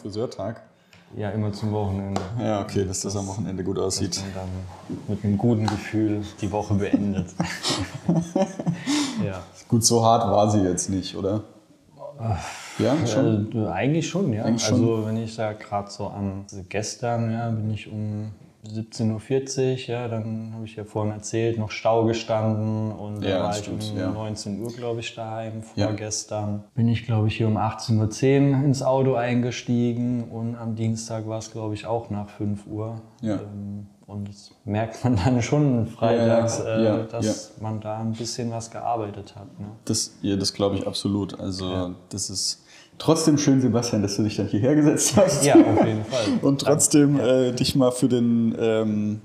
Friseurtag. Ja, immer zum Wochenende. Ja, okay, dass das am Wochenende gut aussieht. Dass man dann mit einem guten Gefühl die Woche beendet. ja. Gut, so hart war sie jetzt nicht, oder? Ja, schon. Äh, eigentlich schon, ja. Eigentlich schon. Also wenn ich da gerade so an also gestern, ja, bin ich um 17.40 Uhr, ja, dann habe ich ja vorhin erzählt, noch Stau gestanden und Ja, dann war ich um ja. 19 Uhr, glaube ich, daheim, Ja. vorgestern. Bin ich, glaube ich, hier um 18.10 Uhr ins Auto eingestiegen und am Dienstag war es, glaube ich, auch nach 5 Uhr. Ja. Ähm, Und das merkt man dann schon freitags, Ja, äh, ja, dass man da ein bisschen was gearbeitet hat. Ne? Das, ja, das glaube ich absolut. Also, das ist trotzdem schön, Sebastian, dass du dich dann hierher gesetzt hast. Ja, auf jeden Fall. Und trotzdem äh, dich mal für den, ähm,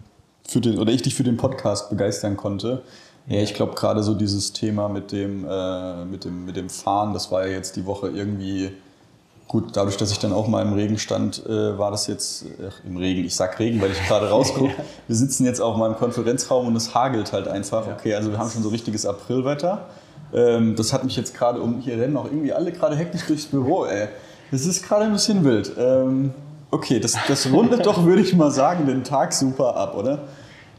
für den, oder ich dich für den Podcast begeistern konnte. Ja, ich glaube gerade so dieses Thema mit dem, äh, mit, dem, mit dem Fahren, das war ja jetzt die Woche irgendwie gut. Dadurch, dass ich dann auch mal im Regen stand, äh, war das jetzt ach, im Regen. Ich sag Regen, weil ich gerade rausgucke. Wir sitzen jetzt auch mal im Konferenzraum und es hagelt halt einfach. Okay, also wir haben schon so richtiges Aprilwetter. Ähm, das hat mich jetzt gerade um. Hier rennen auch irgendwie alle gerade hektisch durchs Büro, ey. Das ist gerade ein bisschen wild. Ähm, okay, das, das rundet doch, würde ich mal sagen, den Tag super ab, oder?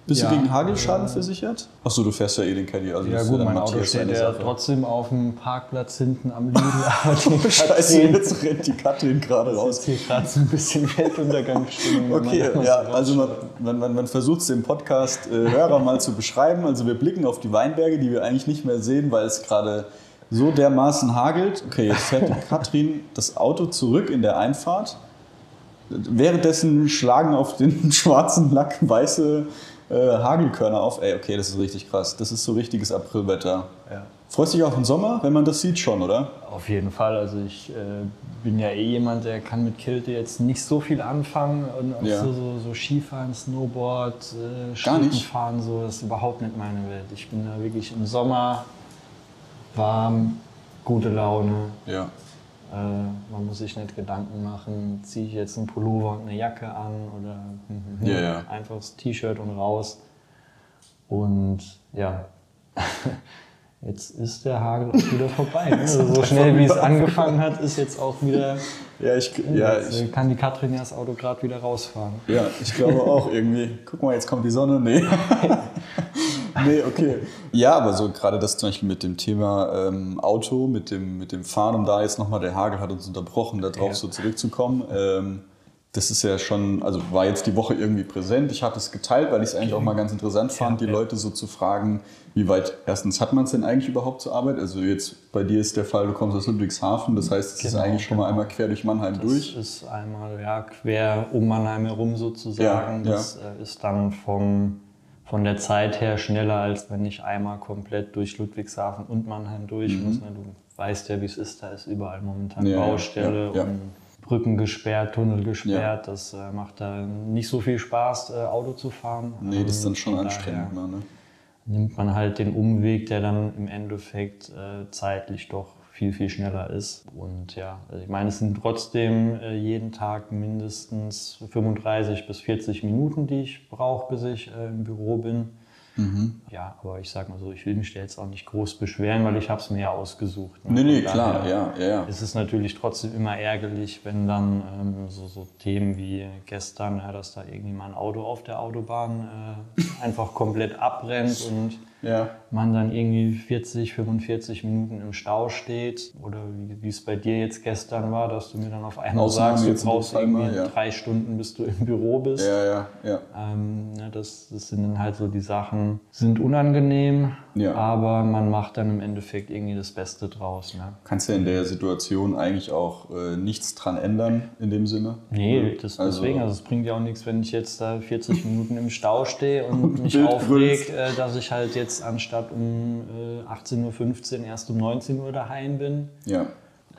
Bist Ja, du gegen Hagelschaden versichert? Achso, du fährst ja eh den Caddy. Also Ja ist gut, mein Auto steht ja trotzdem auf dem Parkplatz hinten am Lidl. Oh, Scheiße, jetzt rennt die Katrin gerade ist raus. jetzt hier gerade so ein bisschen Weltuntergangsstimmung. Okay, ja, so also man, man, man, man versucht es im Podcast äh, Hörer mal zu beschreiben. Also wir blicken auf die Weinberge, die wir eigentlich nicht mehr sehen, weil es gerade so dermaßen hagelt. Okay, jetzt fährt die Katrin das Auto zurück in der Einfahrt. Währenddessen schlagen auf den schwarzen Lack weiße äh, Hagelkörner auf. Ey, okay, das ist richtig krass. Das ist so richtiges Aprilwetter. Ja. Freust du dich auf den Sommer, wenn man das sieht schon, oder? Auf jeden Fall. Also ich äh, bin ja eh jemand, der kann mit Kälte jetzt nicht so viel anfangen. Und auch Ja. so, so, so Skifahren, Snowboard, äh? Schlittenfahren, so, das ist überhaupt nicht meine Welt. Ich bin da wirklich im Sommer warm, gute Laune. Ja. Äh, man muss sich nicht Gedanken machen, ziehe ich jetzt einen Pullover und eine Jacke an oder mhm, Ja, ja. einfach das T-Shirt und raus. Und ja, jetzt ist der Hagel auch wieder vorbei. ne? Also so schnell wie es angefangen hat, ist jetzt auch wieder. Ja, ich, ja, ich, kann die Katrin ja das Auto gerade wieder rausfahren. Ja, ich glaube auch irgendwie. Guck mal, jetzt kommt die Sonne. Nee. Nee, okay. Ja, aber so gerade das zum Beispiel mit dem Thema ähm, Auto, mit dem, mit dem Fahren, um da jetzt nochmal, der Hagel hat uns unterbrochen, darauf Ja. so zurückzukommen. Ähm, das ist ja schon, also war jetzt die Woche irgendwie präsent. Ich hatte es geteilt, weil ich es eigentlich auch mal ganz interessant fand, die ja. Leute so zu fragen, wie weit, erstens hat man es denn eigentlich überhaupt zur Arbeit? Also jetzt bei dir ist der Fall, du kommst aus Ludwigshafen, das heißt, es ist Genau, eigentlich schon mal einmal quer durch Mannheim Das durch. ist einmal ja, quer um Mannheim herum sozusagen. Ja, ja. das äh, ist dann vom, von der Zeit her schneller, als wenn ich einmal komplett durch Ludwigshafen und Mannheim durch muss. Ne? Du weißt ja, wie es ist, da ist überall momentan Mhm. Ja, Baustelle ja, ja. und Brücken gesperrt, Tunnel gesperrt. Das äh, macht da nicht so viel Spaß, äh, Auto zu fahren. Nee, das ist dann Ähm, schon von anstrengend. Mal, ne? nimmt man halt den Umweg, der dann im Endeffekt äh, zeitlich doch viel, viel schneller ist. Und ja, also ich meine, es sind trotzdem äh, jeden Tag mindestens 35 bis 40 Minuten, die ich brauche, bis ich äh, im Büro bin. Mhm. Ja, aber ich sag mal so, ich will mich da jetzt auch nicht groß beschweren, weil ich habe es mir ja ausgesucht. ne? Nee, nee, klar, ja, ja, ja. Es ist natürlich trotzdem immer ärgerlich, wenn dann ähm, so, so Themen wie gestern, ja, dass da irgendwie mal ein Auto auf der Autobahn äh, einfach komplett abbrennt und Ja, man dann irgendwie 40, 45 Minuten im Stau steht oder wie, es bei dir jetzt gestern war, dass du mir dann auf einmal Ausnahme sagst, du brauchst irgendwie mal, ja. drei Stunden, bis du im Büro bist. ja, ja, ja. Ähm, ne, das, das sind dann halt so die Sachen, sind unangenehm, Ja. aber man macht dann im Endeffekt irgendwie das Beste draus. Ne? Kannst ja in der Situation eigentlich auch äh, nichts dran ändern, in dem Sinne. Nee, das, Also- deswegen, also es bringt ja auch nichts, wenn ich jetzt da 40 Minuten im Stau stehe und mich Wild aufreg, äh, dass ich halt jetzt anstatt um äh, 18.15 Uhr erst um 19 Uhr daheim bin. Ja,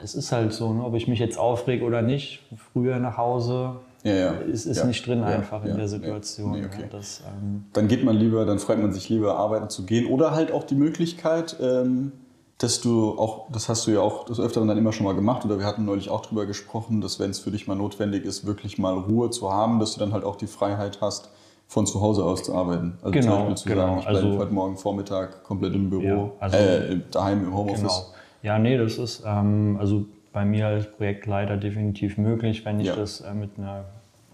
Es ist halt so, ne? ob ich mich jetzt aufreg oder nicht, früher nach Hause, ja, ja. ist, ist ja. nicht drin einfach in der Situation. Nee, okay. das, ähm, Dann geht man lieber, dann freut man sich lieber, arbeiten zu gehen. Oder halt auch die Möglichkeit, ähm, dass du auch, das hast du ja auch des Öfteren dann immer schon mal gemacht, oder wir hatten neulich auch drüber gesprochen, dass wenn es für dich mal notwendig ist, wirklich mal Ruhe zu haben, dass du dann halt auch die Freiheit hast, von zu Hause aus zu arbeiten. Also Genau, zum Beispiel zu genau. sagen, ich bleibe Also- heute Morgen Vormittag komplett im Büro, Ja, also- äh, daheim im Homeoffice. Genau. Ja, nee, das ist, ähm, also bei mir als Projektleiter definitiv möglich, wenn ich Ja. das äh, mit einer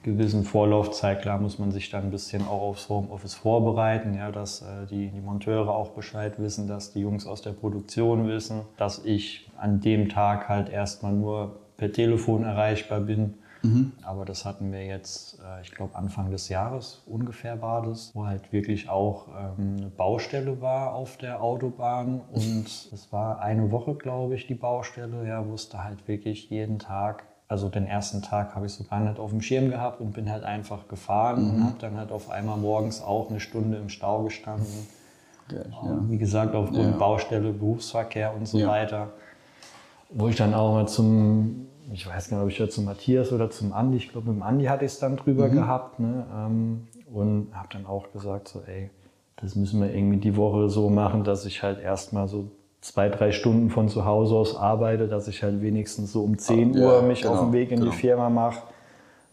gewissen Vorlaufzeit, klar muss man sich dann ein bisschen auch aufs Homeoffice vorbereiten, ja, dass äh, die, die Monteure auch Bescheid wissen, dass die Jungs aus der Produktion wissen, dass ich an dem Tag halt erstmal nur per Telefon erreichbar bin. Aber das hatten wir jetzt, äh, ich glaube Anfang des Jahres ungefähr war das, wo halt wirklich auch ähm, eine Baustelle war auf der Autobahn und es war eine Woche, glaube ich, die Baustelle, ja, wo es da halt wirklich jeden Tag also den ersten Tag habe ich so gar nicht auf dem Schirm gehabt und bin halt einfach gefahren und habe dann halt auf einmal morgens auch eine Stunde im Stau gestanden. Geil, Wie gesagt, aufgrund Ja. Baustelle, Berufsverkehr und so Ja. weiter. Wo ich dann auch mal zum, ich weiß gar nicht, ob ich da zum Matthias oder zum Andi, ich glaube mit dem Andi hatte ich es dann drüber Mhm. gehabt. Ne? Ähm, und habe dann auch gesagt, so ey, das müssen wir irgendwie die Woche so machen, dass ich halt erstmal so zwei, drei Stunden von zu Hause aus arbeite, dass ich halt wenigstens so um 10 Ah, ja, Uhr mich auf genau, den Weg in genau. die Firma mache.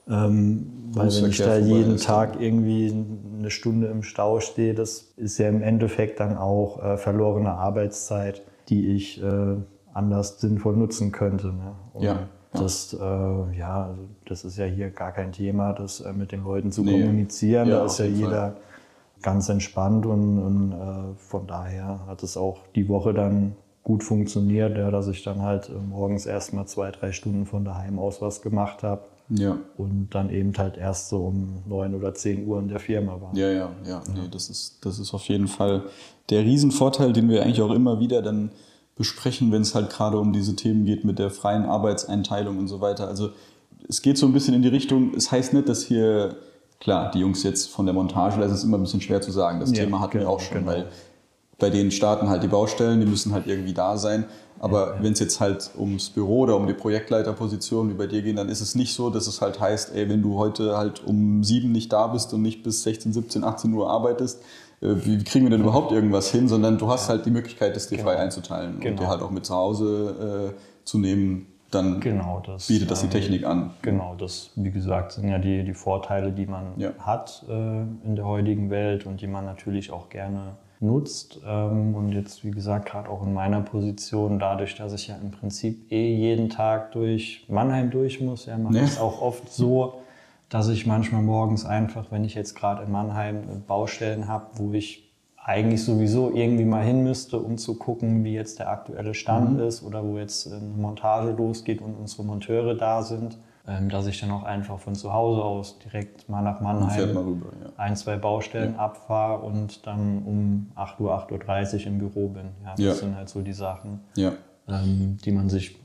Ähm, weil wenn ich da jeden ist, Tag irgendwie eine Stunde im Stau stehe, das ist ja im Endeffekt dann auch äh, verlorene Arbeitszeit, die ich äh, anders sinnvoll nutzen könnte. Ne? Ja, ja. Das, äh, ja, also das ist ja hier gar kein Thema, das äh, mit den Leuten zu Nee. kommunizieren. Ja, da auf ist ja jeden Fall. Ganz entspannt und, und äh, von daher hat es auch die Woche dann gut funktioniert, ja, dass ich dann halt äh, morgens erstmal zwei, drei Stunden von daheim aus was gemacht habe Ja. und dann eben halt erst so um neun oder zehn Uhr in der Firma war. Ja, ja, ja. Nee, das, ist, das ist auf jeden Fall der Riesenvorteil, den wir eigentlich auch immer wieder dann besprechen, wenn es halt gerade um diese Themen geht mit der freien Arbeitseinteilung und so weiter. Also es geht so ein bisschen in die Richtung, es heißt nicht, dass hier, klar, die Jungs jetzt von der Montage, das ist immer ein bisschen schwer zu sagen. Das Ja, Thema hatten wir genau, auch schon, genau. weil bei denen starten halt die Baustellen, die müssen halt irgendwie da sein. Aber wenn es jetzt halt ums Büro oder um die Projektleiterposition wie bei dir geht, dann ist es nicht so, dass es halt heißt, ey, wenn du heute halt um sieben nicht da bist und nicht bis 16, 17, 18 Uhr arbeitest, äh, wie kriegen wir denn überhaupt irgendwas hin? Sondern du hast halt die Möglichkeit, das dir frei einzuteilen und Genau. dir halt auch mit zu Hause äh, zu nehmen. Dann Genau, das bietet das die ähm, Technik an. Genau, das, wie gesagt, sind ja die, die Vorteile, die man Ja. hat äh, in der heutigen Welt und die man natürlich auch gerne nutzt. Ähm, und jetzt, wie gesagt, gerade auch in meiner Position, dadurch, dass ich ja im Prinzip eh jeden Tag durch Mannheim durch muss, ja, mache ich es auch oft so, dass ich manchmal morgens einfach, wenn ich jetzt gerade in Mannheim äh, Baustellen habe, wo ich eigentlich sowieso irgendwie mal hin müsste, um zu gucken, wie jetzt der aktuelle Stand Mhm. ist oder wo jetzt eine Montage losgeht und unsere Monteure da sind, ähm, dass ich dann auch einfach von zu Hause aus direkt mal nach Man fährt mal Mannheim rüber. Ja. ein, zwei Baustellen abfahre und dann um 8 Uhr, 8.30 Uhr im Büro bin. Ja, das Ja. sind halt so die Sachen, Ja. ähm, die man sich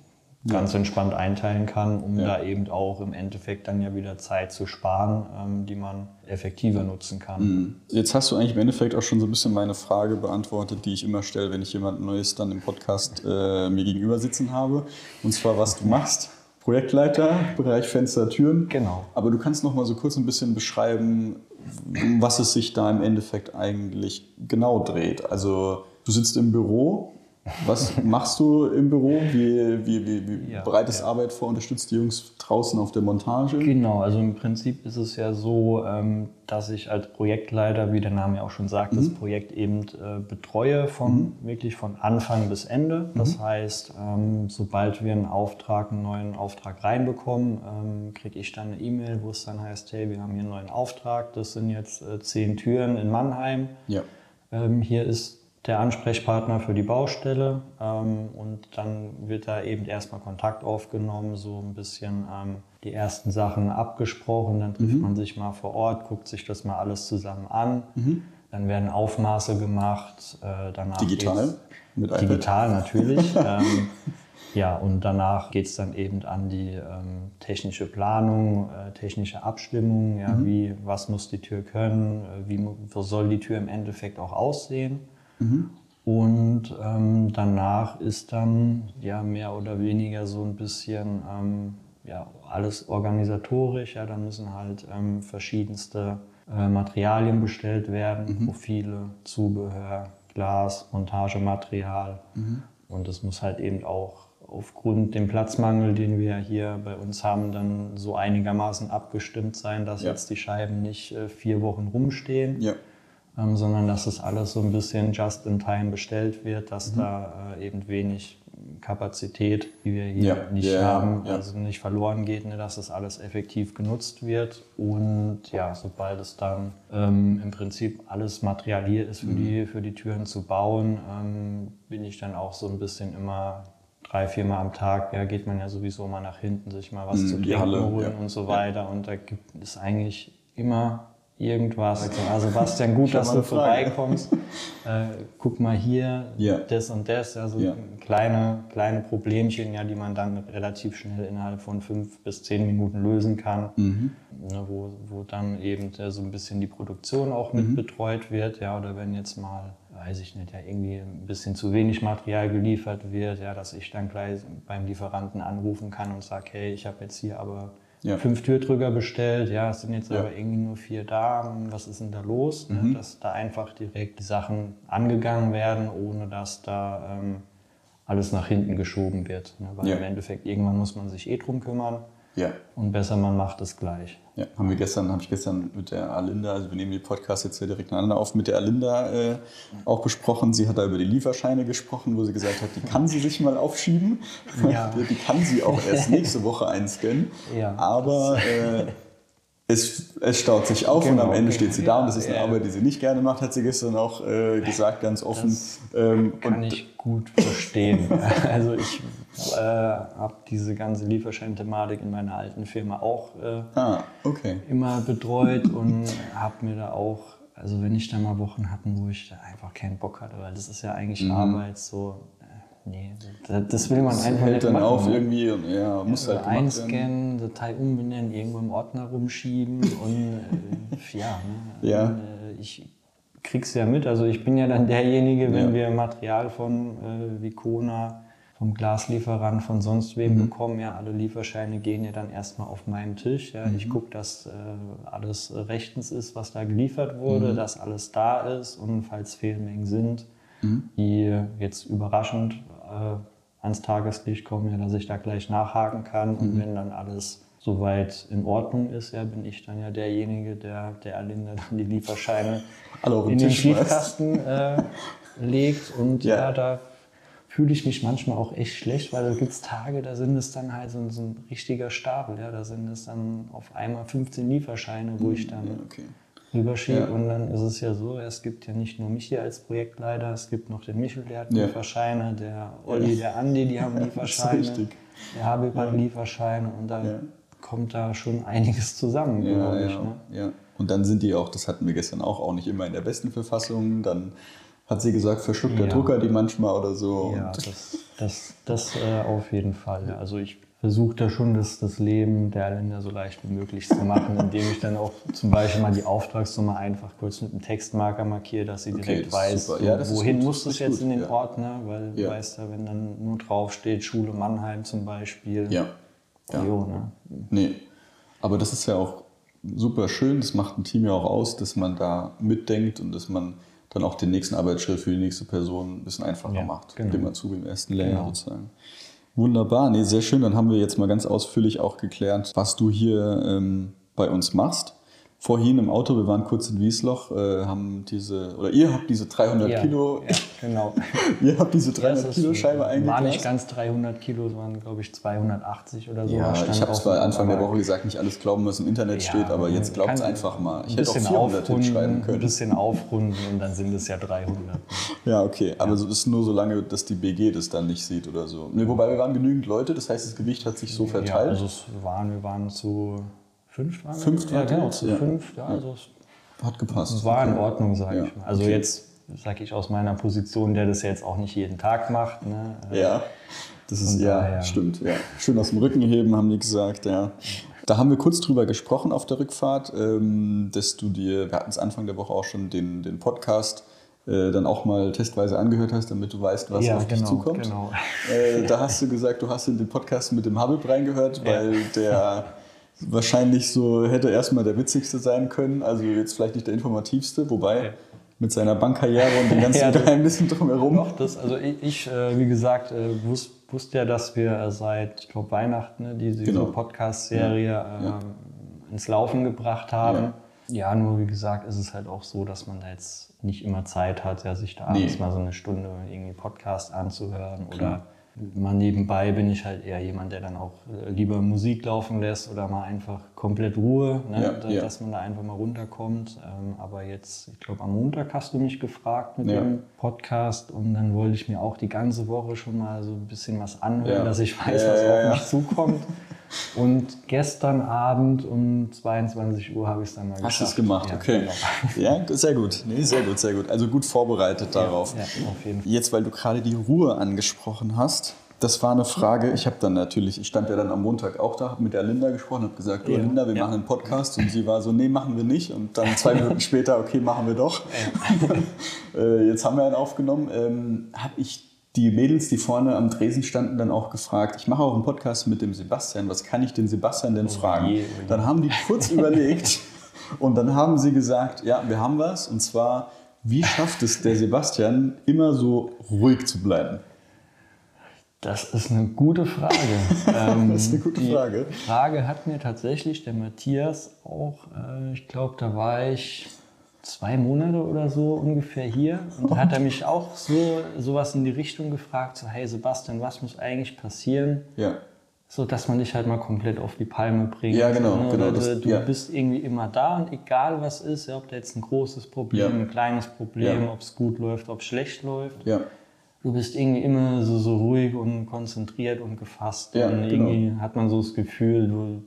ganz entspannt einteilen kann, um Ja. da eben auch im Endeffekt dann ja wieder Zeit zu sparen, ähm, die man effektiver nutzen kann. Mhm. Jetzt hast du eigentlich im Endeffekt auch schon so ein bisschen meine Frage beantwortet, die ich immer stelle, wenn ich jemand Neues dann im Podcast äh, mir gegenüber sitzen habe. Und zwar, was du machst. Projektleiter, Bereich Fenster, Türen. Genau. Aber du kannst noch mal so kurz ein bisschen beschreiben, um was es sich da im Endeffekt eigentlich genau dreht. Also du sitzt im Büro. Was machst du im Büro? Wie, wie, wie, wie Ja, bereitest ja. Arbeit vor, unterstützt die Jungs draußen auf der Montage? Genau, also im Prinzip ist es ja so, ähm, dass ich als Projektleiter, wie der Name ja auch schon sagt, das Projekt eben äh, betreue von wirklich von Anfang bis Ende. Das heißt, ähm, sobald wir einen Auftrag, einen neuen Auftrag reinbekommen, ähm, kriege ich dann eine E-Mail, wo es dann heißt, hey, wir haben hier einen neuen Auftrag, das sind jetzt äh, zehn Türen in Mannheim. Ja. Hier ist der Ansprechpartner für die Baustelle ähm, und dann wird da eben erstmal Kontakt aufgenommen, so ein bisschen ähm, die ersten Sachen abgesprochen, dann trifft man sich mal vor Ort, guckt sich das mal alles zusammen an, dann werden Aufmaße gemacht, äh, danach Digital? Mit iPad? Digital natürlich. ähm, ja, und danach geht es dann eben an die ähm, technische Planung, äh, technische Abstimmung, ja, wie, was muss die Tür können, äh, wie wie soll die Tür im Endeffekt auch aussehen. Und ähm, danach ist dann ja mehr oder weniger so ein bisschen ähm, ja, alles organisatorisch. Ja, dann müssen halt ähm, verschiedenste äh, Materialien bestellt werden, Profile, Zubehör, Glas, Montagematerial. Und es muss halt eben auch aufgrund dem Platzmangel, den wir hier bei uns haben, dann so einigermaßen abgestimmt sein, dass Ja. jetzt die Scheiben nicht äh, vier Wochen rumstehen Ja. Ähm, sondern dass das alles so ein bisschen just in time bestellt wird, dass da äh, eben wenig Kapazität, die wir hier Ja, nicht ja, haben, ja. also nicht verloren geht, ne, dass das alles effektiv genutzt wird. Und ja, sobald es dann ähm, im Prinzip alles Material hier ist, für, Mhm. die, für die Türen zu bauen, ähm, bin ich dann auch so ein bisschen immer drei, viermal am Tag, ja, geht man ja sowieso mal nach hinten, sich mal was Mhm, zu trinken Halle, holen und so weiter. Und da gibt es eigentlich immer irgendwas. Also Sebastian, gut, dass du vorbeikommst. Äh, guck mal hier, Ja. das und das, also Ja. kleine, kleine Problemchen, ja, die man dann relativ schnell innerhalb von fünf bis zehn Minuten lösen kann, Mhm. ne, wo, wo dann eben äh, so ein bisschen die Produktion auch mit Mhm. betreut wird, ja, oder wenn jetzt mal, weiß ich nicht, ja, irgendwie ein bisschen zu wenig Material geliefert wird, ja, dass ich dann gleich beim Lieferanten anrufen kann und sage, hey, ich habe jetzt hier aber Ja. fünf Türdrücker bestellt, ja, es sind jetzt Ja. aber irgendwie nur vier da, was ist denn da los? Mhm. Ne? Dass da einfach direkt die Sachen angegangen werden, ohne dass da ähm, alles nach hinten geschoben wird. Ne? Weil Ja. im Endeffekt irgendwann muss man sich eh drum kümmern Ja. und besser man macht es gleich. Ja, haben wir gestern, habe ich gestern mit der Alinda, also wir nehmen die Podcast jetzt hier direkt nacheinander auf, mit der Alinda äh, auch besprochen. Sie hat da über die Lieferscheine gesprochen, wo sie gesagt hat, die kann sie sich mal aufschieben. Ja. Die, kann sie auch erst nächste Woche einscannen. Ja, Aber äh, es, es staut sich auf und Genau, am Ende genau. steht sie da und das ist eine. Arbeit, die sie nicht gerne macht, hat sie gestern auch äh, gesagt, ganz offen. Das ähm, Kann und ich gut verstehen. also ich äh, habe diese ganze Lieferschein-Thematik in meiner alten Firma auch äh, ah, okay. immer betreut und habe mir da auch, also wenn ich da mal Wochen hatten, wo ich da einfach keinen Bock hatte, weil das ist ja eigentlich Arbeit so, äh, nee, das, will man Das einfach hält nicht dann machen. auf ne? irgendwie und ja, muss Also halt einscannen, Datei umbenennen, irgendwo im Ordner rumschieben und äh, ja, ne? Ja. Und, äh, ich krieg's ja mit. Also ich bin ja dann derjenige, wenn Ja. wir Material von äh, Vicona, vom Glaslieferant, von sonst wem Mhm. bekommen, ja, alle Lieferscheine gehen ja dann erstmal auf meinen Tisch. Ja. Mhm. Ich gucke, dass äh, alles rechtens ist, was da geliefert wurde, Mhm. dass alles da ist und falls Fehlmengen sind, Mhm. die jetzt überraschend äh, ans Tageslicht kommen, ja, dass ich da gleich nachhaken kann. Mhm. Und wenn dann alles soweit in Ordnung ist, ja, bin ich dann ja derjenige, der der Alinda dann die Lieferscheine in den. Briefkasten äh, legt. Und Ja. ja, da fühle ich mich manchmal auch echt schlecht, weil da gibt es Tage, da sind es dann halt so, so ein richtiger Stapel. Ja, da sind es dann auf einmal 15 Lieferscheine, wo ich dann Ja, okay. rüberschiebe. Ja. Und dann ist es ja so, es gibt ja nicht nur mich hier als Projektleiter, es gibt noch den Michel, der hat Ja. Lieferscheine, der Olli, der Andi, die haben Lieferscheine, richtig. der Habib hat Lieferscheine und da kommt da schon einiges zusammen, glaube ich. Ne? ja. Und dann sind die auch, das hatten wir gestern auch, auch nicht immer in der besten Verfassung. Dann hat sie gesagt, verschluckt der Ja. Drucker die manchmal oder so. Ja, Und das, das, das äh, auf jeden Fall. Also ich versuche da schon das, das Leben der Länder so leicht wie möglich zu machen, indem ich dann auch zum Beispiel mal die Auftragsnummer einfach kurz mit einem Textmarker markiere, dass sie Okay, direkt ist weiß, Ja, wohin gut, muss das jetzt gut, in den ja. Ordner, weil Ja. du weißt ja, wenn dann nur draufsteht Schule Mannheim zum Beispiel, ja. Ja. jo, ne? Nee. Aber das ist ja auch super schön, das macht ein Team ja auch aus, dass man da mitdenkt und dass man dann auch den nächsten Arbeitsschritt für die nächste Person ein bisschen einfacher Ja, macht, genau. indem man zu im ersten Layer Genau. sozusagen. Wunderbar, nee, sehr schön. Dann haben wir jetzt mal ganz ausführlich auch geklärt, was du hier ähm, bei uns machst. Vorhin im Auto, wir waren kurz in Wiesloch, äh, haben diese, oder ihr habt diese 300 ja, Kilo, Ja, genau. ihr habt diese Ja, 300 es Kilo Scheibe War eingegast. nicht ganz 300 Kilo, es waren glaube ich 280 oder so. Ja, ich habe drauf. zwar Anfang der Woche gesagt, nicht alles glauben, was im Internet Ja, steht, aber jetzt glaubt es einfach mal. Ich ein hätte auch bisschen 400 aufrunden, hinschreiben Ein können. bisschen aufrunden und dann sind es ja 300. Ja, okay, aber so ist nur so lange, dass die BG das dann nicht sieht oder so. Ne, wobei wir waren genügend Leute, das heißt, das Gewicht hat sich so Ja, verteilt. also es waren, wir waren zu fünf, wir? Fünf ja, wart ihr genau, zu Ja. fünf. Ja, also es hat gepasst. war in. Ordnung, sage Ja, ich mal. Also okay. jetzt sage ich aus meiner Position, der das ja jetzt auch nicht jeden Tag macht. Ne? Ja, das ist, ja, daher. stimmt. Ja. Schön aus dem Rücken heben, haben die gesagt, ja. Da haben wir kurz drüber gesprochen auf der Rückfahrt, ähm, dass du dir, wir hatten es Anfang der Woche auch schon den, den Podcast äh, dann auch mal testweise angehört hast, damit du weißt, was Ja, auf dich genau, zukommt. genau. Äh, da hast du gesagt, du hast in den Podcast mit dem Habib reingehört, weil der wahrscheinlich so hätte erstmal der witzigste sein können. Also jetzt vielleicht nicht der informativste, wobei Ja. mit seiner Bankkarriere und den ganzen Ja, Geheimnissen drumherum. Doch, das, also ich, äh, wie gesagt, äh, wus, wusste ja, dass wir äh, seit, ich glaube, Weihnachten ne, diese, Genau. Podcast-Serie Ja. ähm, ins Laufen gebracht haben. Ja. nur wie gesagt, ist es halt auch so, dass man da jetzt nicht immer Zeit hat, ja, sich da Nee. abends mal so eine Stunde irgendwie Podcast anzuhören Klar. oder mal nebenbei bin ich halt eher jemand, der dann auch äh, lieber Musik laufen lässt oder mal einfach komplett Ruhe, ne? Ja, da, ja. dass man da einfach mal runterkommt. Ähm, aber jetzt, ich glaube, am Montag hast du mich gefragt mit Ja. dem Podcast und dann wollte ich mir auch die ganze Woche schon mal so ein bisschen was anhören, dass ich weiß, was auf mich zukommt. Und gestern Abend um 22 Uhr habe ich es dann mal Hast du geschafft. es gemacht, Ja, okay. genau. Ja, sehr gut. Nee, sehr gut, sehr gut. Also gut vorbereitet darauf. Ja, auf jeden Fall. Jetzt, weil du gerade die Ruhe angesprochen hast, das war eine Frage. Ich habe dann natürlich, ich stand ja dann am Montag auch da, hab mit der Linda gesprochen, habe gesagt, du Ja, Linda, wir ja. machen einen Podcast. Und sie war so, nee, machen wir nicht. Und dann zwei Minuten später, okay, machen wir doch. äh, jetzt haben wir einen aufgenommen. Ähm, habe ich die Mädels, die vorne am Tresen standen, dann auch gefragt, ich mache auch einen Podcast mit dem Sebastian, was kann ich den Sebastian denn fragen? je, oh je. Dann haben die kurz überlegt und dann haben sie gesagt, ja, wir haben was. Und zwar, wie schafft es der Sebastian, immer so ruhig zu bleiben? Das ist eine gute Frage. Ähm, Das ist eine gute die Frage. Frage hat mir tatsächlich der Matthias auch, äh, ich glaube, da war ich zwei Monate oder so ungefähr hier und da hat er mich auch so sowas in die Richtung gefragt, so hey Sebastian, was muss eigentlich passieren, Ja. so dass man dich halt mal komplett auf die Palme bringt. Ja, genau, Ne? genau, Oder das- du ja. bist irgendwie immer da und egal was ist, ob da jetzt ein großes Problem, Ja. ein kleines Problem, Ja. ob es gut läuft, ob es schlecht läuft. Ja. Du bist irgendwie immer so, so ruhig und konzentriert und gefasst. Ja, und genau. irgendwie hat man so das Gefühl, du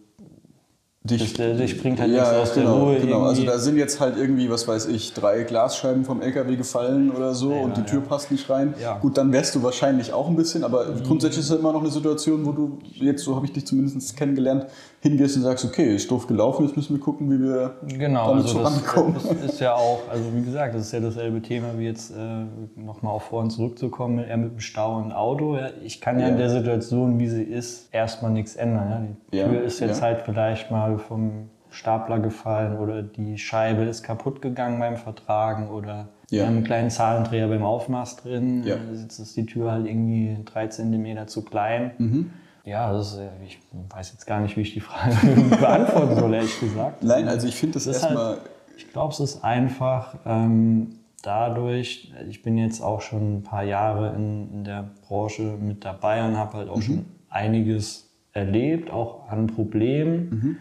Dich, Das- dich bringt halt ja, nichts aus der genau, Ruhe Genau. Also irgendwie. da sind jetzt halt irgendwie, was weiß ich, drei Glasscheiben vom LKW gefallen oder so Ja, und die Tür ja. passt nicht rein. Ja. Gut, dann wärst du wahrscheinlich auch ein bisschen, aber grundsätzlich ist es immer noch eine Situation, wo du jetzt, so habe ich dich zumindest kennengelernt, hingehst und sagst, okay, ist doof gelaufen, jetzt müssen wir gucken, wie wir Genau, damit also vorankommen. das, das ist ja auch, also wie gesagt, das ist ja dasselbe Thema wie jetzt äh, nochmal auf vorhin zurückzukommen, eher mit dem Stau und Auto. Ja, ich kann ja, Ja. in der Situation, wie sie ist, erstmal nichts ändern. Ja. Die Tür ist jetzt ja. halt vielleicht mal vom Stapler gefallen oder die Scheibe ist kaputt gegangen beim Vertragen oder Ja. wir haben einen kleinen Zahlendreher beim Aufmaß drin. Ja. Jetzt ist die Tür halt irgendwie drei Zentimeter zu klein. Mhm. Ja, das ist, äh, ich weiß jetzt gar nicht, wie ich die Frage beantworten soll, ehrlich gesagt. Nein, also ich finde das Das erstmal. halt, ich glaube, es ist einfach ähm, dadurch, ich bin jetzt auch schon ein paar Jahre in, in der Branche mit dabei und habe halt auch schon einiges erlebt, auch an Problemen.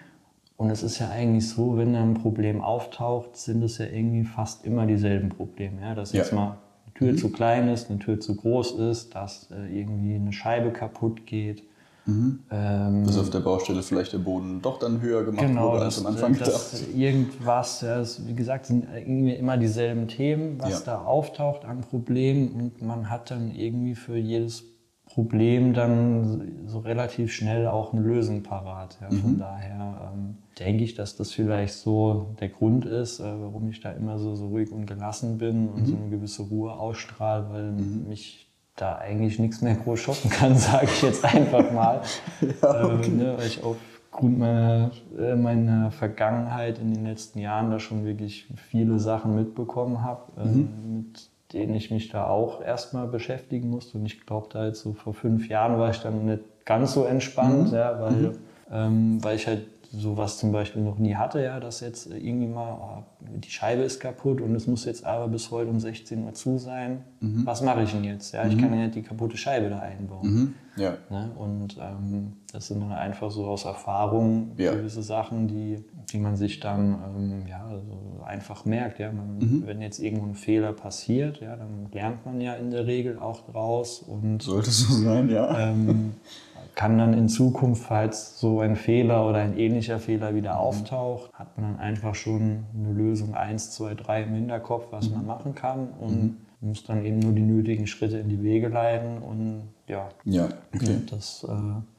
Und es ist ja eigentlich so, wenn da ein Problem auftaucht, sind es ja irgendwie fast immer dieselben Probleme. Ja? Dass Ja. jetzt mal eine Tür zu klein ist, eine Tür zu groß ist, dass äh, irgendwie eine Scheibe kaputt geht. Ähm, dass auf der Baustelle vielleicht der Boden doch dann höher gemacht Genau, wurde als am Anfang gedacht. irgendwas, ja, das, wie gesagt, sind irgendwie immer dieselben Themen, was Ja. da auftaucht an Problemen und man hat dann irgendwie für jedes Problem dann so relativ schnell auch eine Lösung parat. Ja. Mhm. Von daher ähm, denke ich, dass das vielleicht so der Grund ist, äh, warum ich da immer so, so ruhig und gelassen bin und Mhm. so eine gewisse Ruhe ausstrahle, weil mich da eigentlich nichts mehr groß schocken kann, sage ich jetzt einfach mal. äh, ne, weil ich aufgrund meiner, äh, meiner Vergangenheit in den letzten Jahren da schon wirklich viele Sachen mitbekommen habe, ähm, mit denen ich mich da auch erstmal beschäftigen musste. Und ich glaube, da jetzt so vor fünf Jahren war ich dann nicht ganz so entspannt, ja, weil, ähm, weil ich halt sowas zum Beispiel noch nie hatte, ja, dass jetzt irgendwie mal, oh, die Scheibe ist kaputt und es muss jetzt aber bis heute um 16 Uhr zu sein. Was mache ich denn jetzt? Ja, ich kann ja nicht die kaputte Scheibe da einbauen. Mhm. Ja. Ne? Und ähm, das sind dann einfach so aus Erfahrung Ja. gewisse Sachen, die, die man sich dann ähm, ja, so einfach merkt. Ja? Man, Wenn jetzt irgendwo ein Fehler passiert, ja, dann lernt man ja in der Regel auch draus und Sollte so sein, ja. ähm, kann dann in Zukunft, falls so ein Fehler oder ein ähnlicher Fehler wieder auftaucht, hat man dann einfach schon eine Lösung 1, 2, 3 im Hinterkopf, was man machen kann und muss dann eben nur die nötigen Schritte in die Wege leiten und ja, Ja, okay. das äh,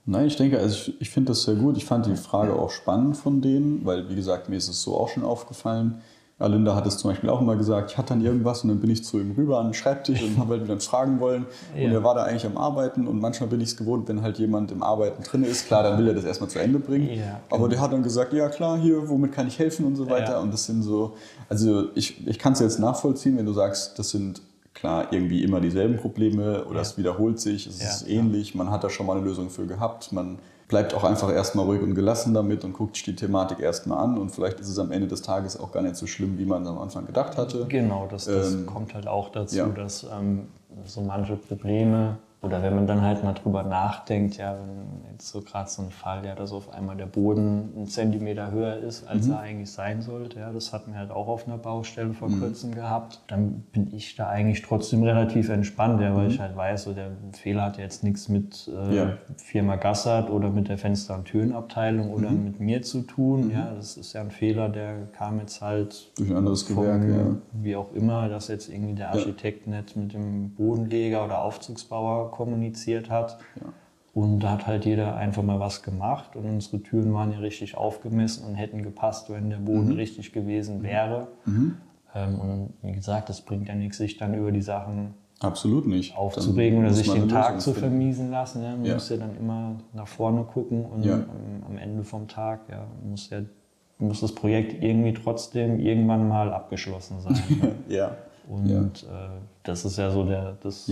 Nein, ich denke, also ich, ich finde das sehr gut. Ich fand die Frage auch spannend von denen, weil, wie gesagt, mir ist es so auch schon aufgefallen. Alinda hat es zum Beispiel auch immer gesagt, ich hatte dann irgendwas und dann bin ich zu ihm rüber an den Schreibtisch und habe halt wieder fragen wollen. Und Ja. er war da eigentlich am Arbeiten und manchmal bin ich es gewohnt, wenn halt jemand im Arbeiten drin ist, klar, dann will er das erstmal zu Ende bringen. Ja, Aber der hat dann gesagt, ja klar, hier, womit kann ich helfen und so weiter. Ja. Und das sind so, also ich, ich kann es jetzt nachvollziehen, wenn du sagst, das sind klar irgendwie immer dieselben Probleme oder es wiederholt sich, es ist ähnlich, man hat da schon mal eine Lösung für gehabt, man bleibt auch einfach erstmal ruhig und gelassen damit und guckt sich die Thematik erstmal an und vielleicht ist es am Ende des Tages auch gar nicht so schlimm, wie man am Anfang gedacht hatte. Genau, das, das Ähm, kommt halt auch dazu, ja. dass ähm, so manche Probleme oder wenn man dann halt mal drüber nachdenkt, ja, wenn jetzt so gerade so ein Fall, ja, dass auf einmal der Boden einen Zentimeter höher ist, als mhm. er eigentlich sein sollte, ja, das hatten wir halt auch auf einer Baustelle vor mhm. kurzem gehabt, dann bin ich da eigentlich trotzdem relativ entspannt, ja, weil mhm. ich halt weiß, so der Fehler hat jetzt nichts mit äh, ja. Firma Gassert oder mit der Fenster- und Türenabteilung oder mhm. mit mir zu tun, mhm. ja, das ist ja ein Fehler, der kam jetzt halt durch ein anderes Gewerk, ja. wie auch immer, dass jetzt irgendwie der Architekt ja. nicht mit dem Bodenleger oder Aufzugsbauer kommuniziert hat. Ja. Und da hat halt jeder einfach mal was gemacht und unsere Türen waren ja richtig aufgemessen und hätten gepasst, wenn der Boden mhm. richtig gewesen wäre. Mhm. Ähm, und wie gesagt, das bringt ja nichts, sich dann über die Sachen Absolut nicht. aufzuregen oder sich den Tag zu vermiesen lassen. Ja. Man ja. muss ja dann immer nach vorne gucken und ja. am, am, Ende vom Tag ja, muss, ja, muss das Projekt irgendwie trotzdem irgendwann mal abgeschlossen sein. ja. Und äh, das ist ja so der, das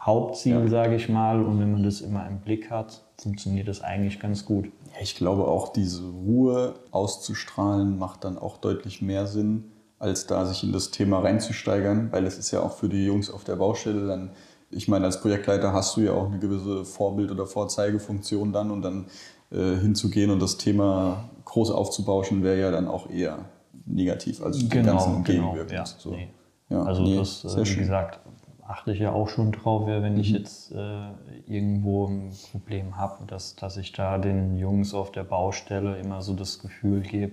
Hauptziel, ja. sage ich mal. Und wenn man das immer im Blick hat, funktioniert das eigentlich ganz gut. Ja, ich glaube auch, diese Ruhe auszustrahlen macht dann auch deutlich mehr Sinn, als da sich in das Thema reinzusteigern, weil es ist ja auch für die Jungs auf der Baustelle dann, ich meine, als Projektleiter hast du ja auch eine gewisse Vorbild- oder Vorzeigefunktion dann und dann äh, hinzugehen und das Thema groß aufzubauschen, wäre ja dann auch eher negativ, also genau, dem Ganzen entgegenwirkend. Genau, ja, so. nee. ja, also nee, das, äh, wie gesagt, achte ich ja auch schon drauf, wenn mhm. ich jetzt äh, irgendwo ein Problem habe, dass, dass ich da den Jungs auf der Baustelle immer so das Gefühl gebe,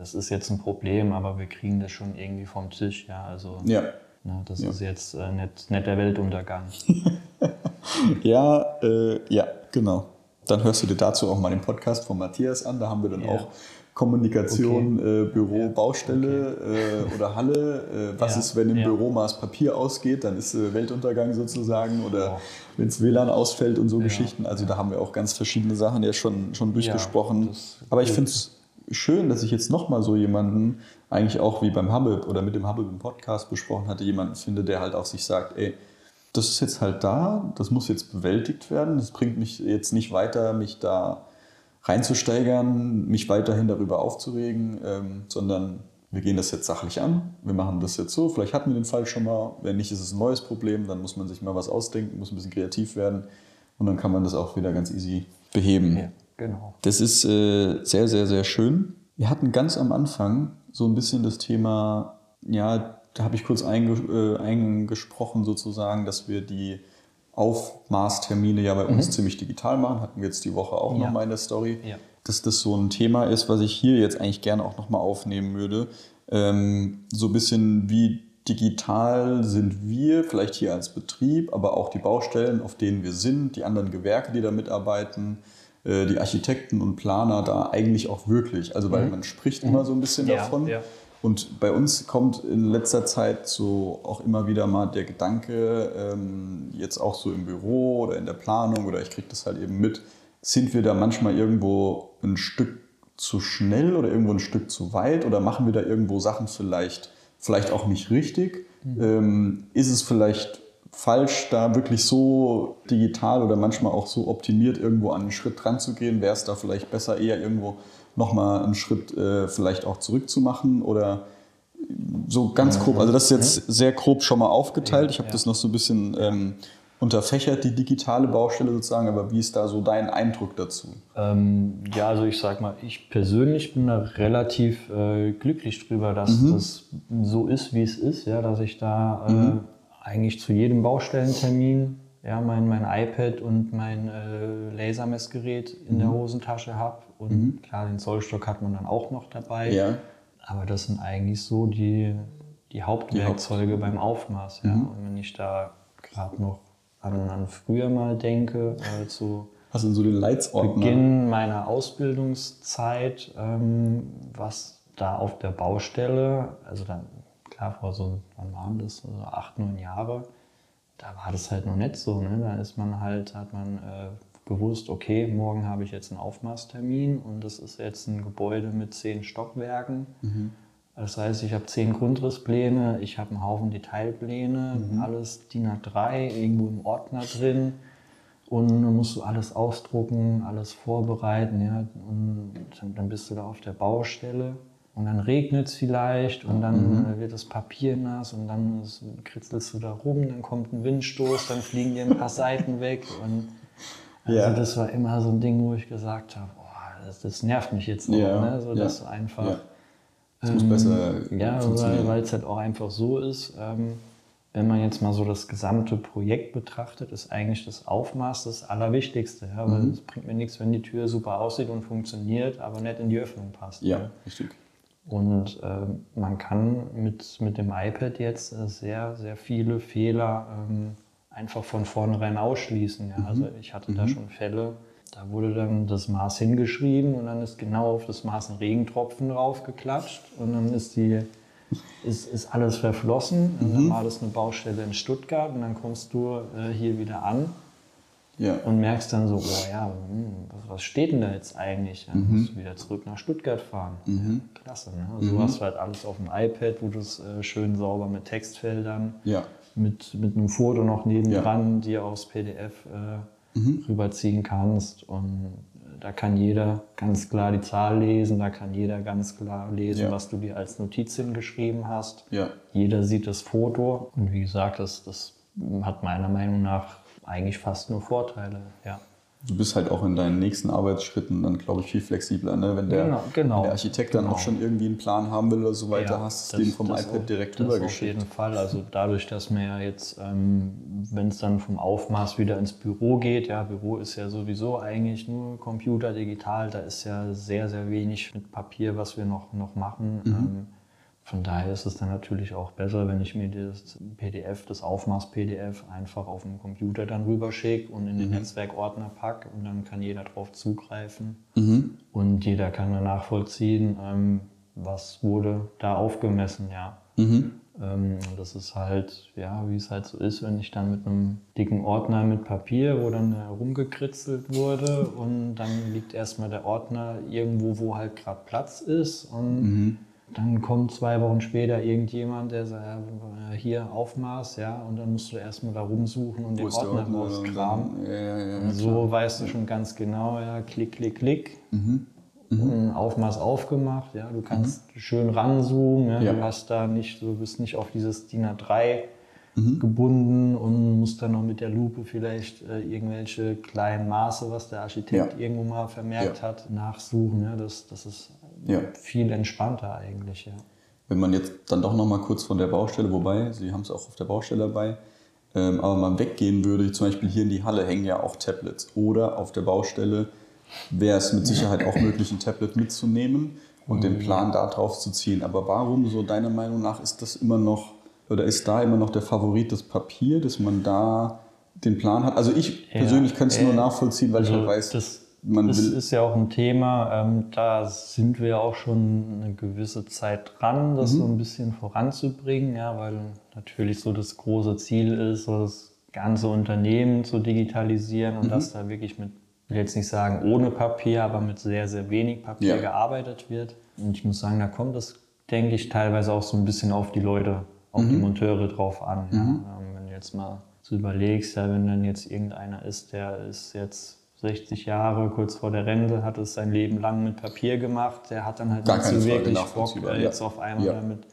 es ist jetzt ein Problem, aber wir kriegen das schon irgendwie vom Tisch. Ja, also ja. Ne, das ja. ist jetzt äh, nicht, nicht der Weltuntergang. ja, äh, ja, genau. Dann hörst du dir dazu auch mal den Podcast von Matthias an. Da haben wir dann ja. auch Kommunikation, okay. äh, Büro, ja. Baustelle okay. äh, oder Halle. Äh, was ja. ist, wenn im ja. Büro mal das Papier ausgeht? Dann ist äh, Weltuntergang sozusagen. Oder oh. wenn es WLAN ausfällt und so Geschichten. Also da haben wir auch ganz verschiedene Sachen ja schon, schon durchgesprochen. Aber ich finde es schön, dass ich jetzt nochmal so jemanden, eigentlich auch wie beim Hubble oder mit dem Hubble im Podcast besprochen hatte, jemanden finde, der halt auch sich sagt, ey, das ist jetzt halt da, das muss jetzt bewältigt werden. Das bringt mich jetzt nicht weiter, mich da reinzusteigern, mich weiterhin darüber aufzuregen, ähm, sondern wir gehen das jetzt sachlich an, wir machen das jetzt so, vielleicht hatten wir den Fall schon mal, wenn nicht, ist es ein neues Problem, dann muss man sich mal was ausdenken, muss ein bisschen kreativ werden und dann kann man das auch wieder ganz easy beheben. Ja, genau. Das ist äh, sehr, sehr, sehr schön. Wir hatten ganz am Anfang so ein bisschen das Thema, ja, da habe ich kurz einge äh, eingesprochen sozusagen, dass wir die Aufmaßtermine ja bei uns mhm. ziemlich digital machen. Hatten wir jetzt die Woche auch ja. nochmal in der Story. Ja. Dass das so ein Thema ist, was ich hier jetzt eigentlich gerne auch nochmal aufnehmen würde. Ähm, so ein bisschen wie digital sind wir, vielleicht hier als Betrieb, aber auch die Baustellen, auf denen wir sind, die anderen Gewerke, die da mitarbeiten, äh, die Architekten und Planer da eigentlich auch wirklich. Also weil mhm. man spricht mhm. immer so ein bisschen ja, davon. Ja. Und bei uns kommt in letzter Zeit so auch immer wieder mal der Gedanke, ähm, jetzt auch so im Büro oder in der Planung oder ich kriege das halt eben mit, sind wir da manchmal irgendwo ein Stück zu schnell oder irgendwo ein Stück zu weit oder machen wir da irgendwo Sachen vielleicht, vielleicht auch nicht richtig? Mhm. Ähm, ist es vielleicht falsch, da wirklich so digital oder manchmal auch so optimiert irgendwo an einen Schritt dran zu gehen? Wäre es da vielleicht besser, eher irgendwo nochmal einen Schritt äh, vielleicht auch zurückzumachen oder so ganz grob. Also das ist jetzt sehr grob schon mal aufgeteilt. Ich habe das noch so ein bisschen ähm, unterfächert, die digitale Baustelle sozusagen, aber wie ist da so dein Eindruck dazu? Ähm, ja, also ich sag mal, ich persönlich bin da relativ äh, glücklich drüber, dass mhm. das so ist, wie es ist, ja, dass ich da äh, mhm. eigentlich zu jedem Baustellentermin ja, mein, mein iPad und mein äh, Lasermessgerät in mhm. der Hosentasche habe. Und mhm. klar, den Zollstock hat man dann auch noch dabei. Ja. Aber das sind eigentlich so die, die Hauptwerkzeuge die Haupt beim Aufmaß. Ja. Mhm. Und wenn ich da gerade noch an, an früher mal denke, also Hast du so den Leitsordner? Beginn meiner Ausbildungszeit, ähm, was da auf der Baustelle, also dann, klar, vor so, wann waren das, also acht, neun Jahre, da war das halt noch nicht so. Ne? Da ist man halt, hat man äh, gewusst, okay, morgen habe ich jetzt einen Aufmaßtermin und das ist jetzt ein Gebäude mit zehn Stockwerken. Mhm. Das heißt, ich habe zehn Grundrisspläne, ich habe einen Haufen Detailpläne, mhm. alles DIN A3, irgendwo im Ordner drin. Und dann musst du alles ausdrucken, alles vorbereiten. Ja? Und dann bist du da auf der Baustelle und dann regnet es vielleicht und dann mhm. wird das Papier nass und dann kritzelst du da rum, dann kommt ein Windstoß, dann fliegen dir ein paar Seiten weg. Und also ja. das war immer so ein Ding, wo ich gesagt habe, oh, das, das, nervt mich jetzt noch, ja. ne? so dass ja. einfach. Ja. Das muss besser ähm, Ja, weil es halt auch einfach so ist. Ähm, wenn man jetzt mal so das gesamte Projekt betrachtet, ist eigentlich das Aufmaß das Allerwichtigste. Ja? Weil mhm. es bringt mir nichts, wenn die Tür super aussieht und funktioniert, aber nicht in die Öffnung passt. Ja, ja. richtig. Und äh, man kann mit, mit dem iPad jetzt äh, sehr, sehr viele Fehler ähm, einfach von vornherein ausschließen. Ja? Mhm. Also ich hatte mhm. da schon Fälle, da wurde dann das Maß hingeschrieben und dann ist genau auf das Maß ein Regentropfen draufgeklatscht und dann ist die ist, ist alles verflossen. Mhm. Dann war das eine Baustelle in Stuttgart und dann kommst du äh, hier wieder an ja. und merkst dann so, oh ja, hm, was, steht denn da jetzt eigentlich? Dann mhm. musst du wieder zurück nach Stuttgart fahren. Mhm. Klasse, ne? Also mhm. hast du halt alles auf dem iPad, wo du es äh, schön sauber mit Textfeldern, ja. Mit, mit einem Foto noch nebendran, ja. dir aufs PDF äh, mhm. rüberziehen kannst. Und da kann jeder ganz klar die Zahl lesen, da kann jeder ganz klar lesen, ja. was du dir als Notiz hingeschrieben hast. Ja. Jeder sieht das Foto und wie gesagt, das, das hat meiner Meinung nach eigentlich fast nur Vorteile. Ja. Du bist halt auch in deinen nächsten Arbeitsschritten dann, glaube ich, viel flexibler. Ne? Wenn, der, genau, genau, wenn der Architekt dann genau. auch schon irgendwie einen Plan haben will oder so weiter, ja, hast du den vom iPad auch, direkt rübergeschickt. Auf jeden Fall. Also dadurch, dass man ja jetzt, ähm, wenn es dann vom Aufmaß wieder ins Büro geht, ja, Büro ist ja sowieso eigentlich nur Computer, digital, da ist ja sehr, sehr wenig mit Papier, was wir noch, noch machen. Mhm. Ähm, von daher ist es dann natürlich auch besser, wenn ich mir das PDF, das Aufmaß-PDF einfach auf dem Computer dann rüberschicke und in den mhm. Netzwerkordner packe und dann kann jeder darauf zugreifen mhm. und jeder kann dann nachvollziehen, ähm, was wurde da aufgemessen, ja. Mhm. Ähm, das ist halt, ja, wie es halt so ist, wenn ich dann mit einem dicken Ordner mit Papier, wo dann herumgekritzelt wurde und dann liegt erstmal der Ordner irgendwo, wo halt gerade Platz ist und mhm dann kommt zwei Wochen später irgendjemand, der sagt, ja, hier Aufmaß, ja, und dann musst du erstmal da rumsuchen und Wo den Ordner rauskramen. Ja, ja, und so klar. weißt du schon ganz genau, ja, klick, klick, klick. Mhm. Mhm. Aufmaß aufgemacht, ja, du kannst mhm. schön ranzoomen, ja, ja, du hast da nicht, du bist nicht auf dieses DIN A3 mhm. gebunden und musst dann noch mit der Lupe vielleicht äh, irgendwelche kleinen Maße, was der Architekt irgendwo mal vermerkt hat, nachsuchen. Ja, das, das ist ja. viel entspannter eigentlich. Ja. Wenn man jetzt dann doch noch mal kurz von der Baustelle, wobei, Sie haben es auch auf der Baustelle dabei, ähm, aber man weggehen würde, zum Beispiel hier in die Halle hängen ja auch Tablets oder auf der Baustelle wäre es mit Sicherheit auch möglich, ein Tablet mitzunehmen und den Plan da drauf zu ziehen. Aber warum, so deiner Meinung nach, ist das immer noch, oder ist da immer noch der Favorit das Papier, dass man da den Plan hat? Also ich ja, persönlich kann es äh, nur nachvollziehen, weil also ich halt weiß, das, man das will. ist ja auch ein Thema, ähm, da sind wir auch schon eine gewisse Zeit dran, das mhm. so ein bisschen voranzubringen, ja, weil natürlich so das große Ziel ist, so das ganze Unternehmen zu digitalisieren und mhm. dass da wirklich mit, ich will jetzt nicht sagen ohne Papier, aber mit sehr, sehr wenig Papier ja. gearbeitet wird. Und ich muss sagen, da kommt es, denke ich, teilweise auch so ein bisschen auf die Leute, auf mhm. die Monteure drauf an. Ja. Mhm. Ähm, wenn du jetzt mal so überlegst, ja, wenn dann jetzt irgendeiner ist, der ist jetzt 60 Jahre, kurz vor der Rente, hat es sein Leben lang mit Papier gemacht. Der hat dann halt Gar nicht so wirklich Bock, ja. jetzt auf einmal ja. mit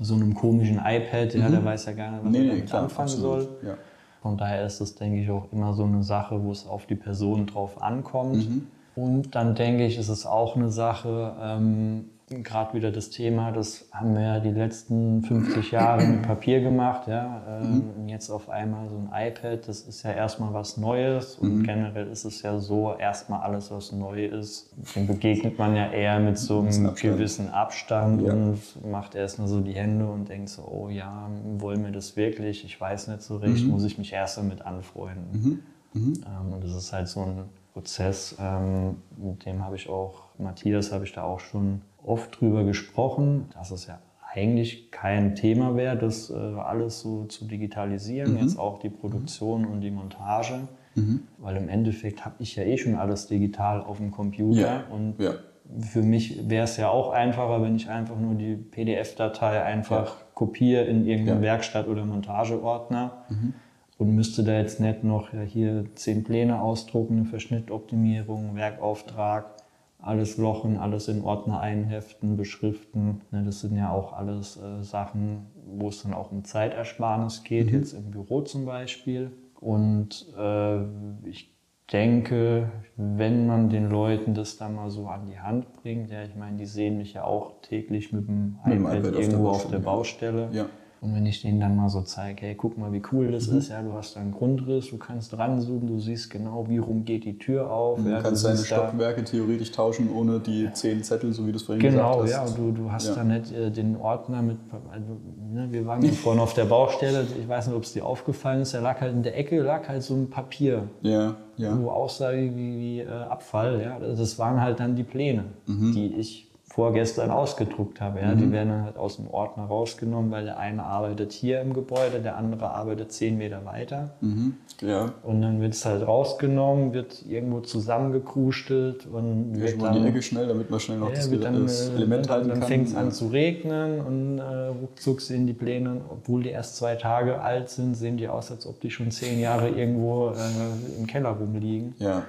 so einem komischen iPad, ja, mhm. der weiß ja gar nicht, was nee, er damit klar, anfangen absolut. soll. Ja. Von daher ist es, denke ich, auch immer so eine Sache, wo es auf die Person drauf ankommt. Mhm. Und dann denke ich, ist es auch eine Sache, ähm, gerade wieder das Thema, das haben wir ja die letzten 50 Jahre mit Papier gemacht. Ja? Ähm, mhm. Jetzt auf einmal so ein iPad, das ist ja erstmal was Neues und mhm. generell ist es ja so, erstmal alles, was neu ist, dem begegnet man ja eher mit so einem Abstand. gewissen Abstand ja. und macht erstmal so die Hände und denkt so, oh ja, wollen wir das wirklich? Ich weiß nicht so recht, mhm. muss ich mich erst damit anfreunden. Mhm. Mhm. Ähm, und das ist halt so ein Prozess, ähm, mit dem habe ich auch, Matthias habe ich da auch schon oft drüber gesprochen, dass es ja eigentlich kein Thema wäre, das äh, alles so zu digitalisieren, mhm. jetzt auch die Produktion mhm. und die Montage, mhm. weil im Endeffekt habe ich ja eh schon alles digital auf dem Computer ja. und ja. für mich wäre es ja auch einfacher, wenn ich einfach nur die PDF-Datei einfach ja. kopiere in irgendeinen Werkstatt- oder Montageordner mhm. und müsste da jetzt nicht noch hier zehn Pläne ausdrucken, eine Verschnittoptimierung, Werkauftrag alles lochen, alles in Ordner einheften, beschriften. Ne, das sind ja auch alles äh, Sachen, wo es dann auch um Zeitersparnis geht, mhm. jetzt im Büro zum Beispiel. Und äh, ich denke, wenn man den Leuten das dann mal so an die Hand bringt, ja, ich meine, die sehen mich ja auch täglich mit dem mit dem iPad irgendwo auf der Baustelle. Auf der Baustelle. Ja. Und wenn ich denen dann mal so zeige, hey, guck mal, wie cool das mhm. ist, ja, du hast da einen Grundriss, du kannst ranzoomen, du siehst genau, wie rum geht die Tür auf. Du ja, kannst du deine Stockwerke theoretisch tauschen, ohne die zehn Zettel, so wie du es vorhin genau, gesagt hast. Genau, ja, du, du hast ja. da nicht äh, den Ordner mit, also, ne, wir waren vorhin auf der Baustelle, ich weiß nicht, ob es dir aufgefallen ist, da lag halt in der Ecke, lag halt so ein Papier. Ja, ja. Wo aussah wie, wie äh, Abfall, ja, das waren halt dann die Pläne, mhm. die ich vorgestern ausgedruckt habe. Ja? Mhm. Die werden dann halt aus dem Ordner rausgenommen, weil der eine arbeitet hier im Gebäude, der andere arbeitet zehn Meter weiter. Mhm. Ja. Und dann wird es halt rausgenommen, wird irgendwo zusammengekrustelt und ja, wird dann, die Ecke schnell, damit man schnell noch ja, das, dann, das äh, Element halten dann kann. Dann fängt es an zu regnen und äh, ruckzuck sehen die Pläne, obwohl die erst zwei Tage alt sind, sehen die aus, als ob die schon zehn Jahre irgendwo äh, im Keller rumliegen. Ja, ja.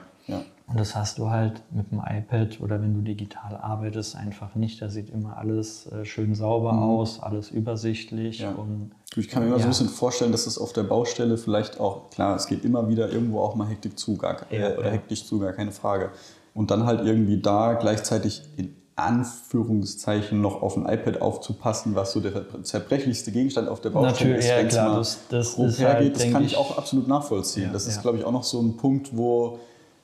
Und das hast du halt mit dem iPad oder wenn du digital arbeitest einfach nicht. Da sieht immer alles äh, schön sauber mhm. aus, alles übersichtlich. Ja. Und, ich kann mir immer ja. so ein bisschen vorstellen, dass es auf der Baustelle vielleicht auch, klar, es geht immer wieder irgendwo auch mal Hektik zu, gar, äh, oder hektisch zu, gar keine Frage. Und dann halt irgendwie da gleichzeitig in Anführungszeichen noch auf ein iPad aufzupassen, was so der zerbrechlichste Gegenstand auf der Baustelle Natürlich, ist, wenn ja, klar, das, das ist halt, das kann ich auch absolut nachvollziehen. Ja, das ist, glaube ich, auch noch so ein Punkt, wo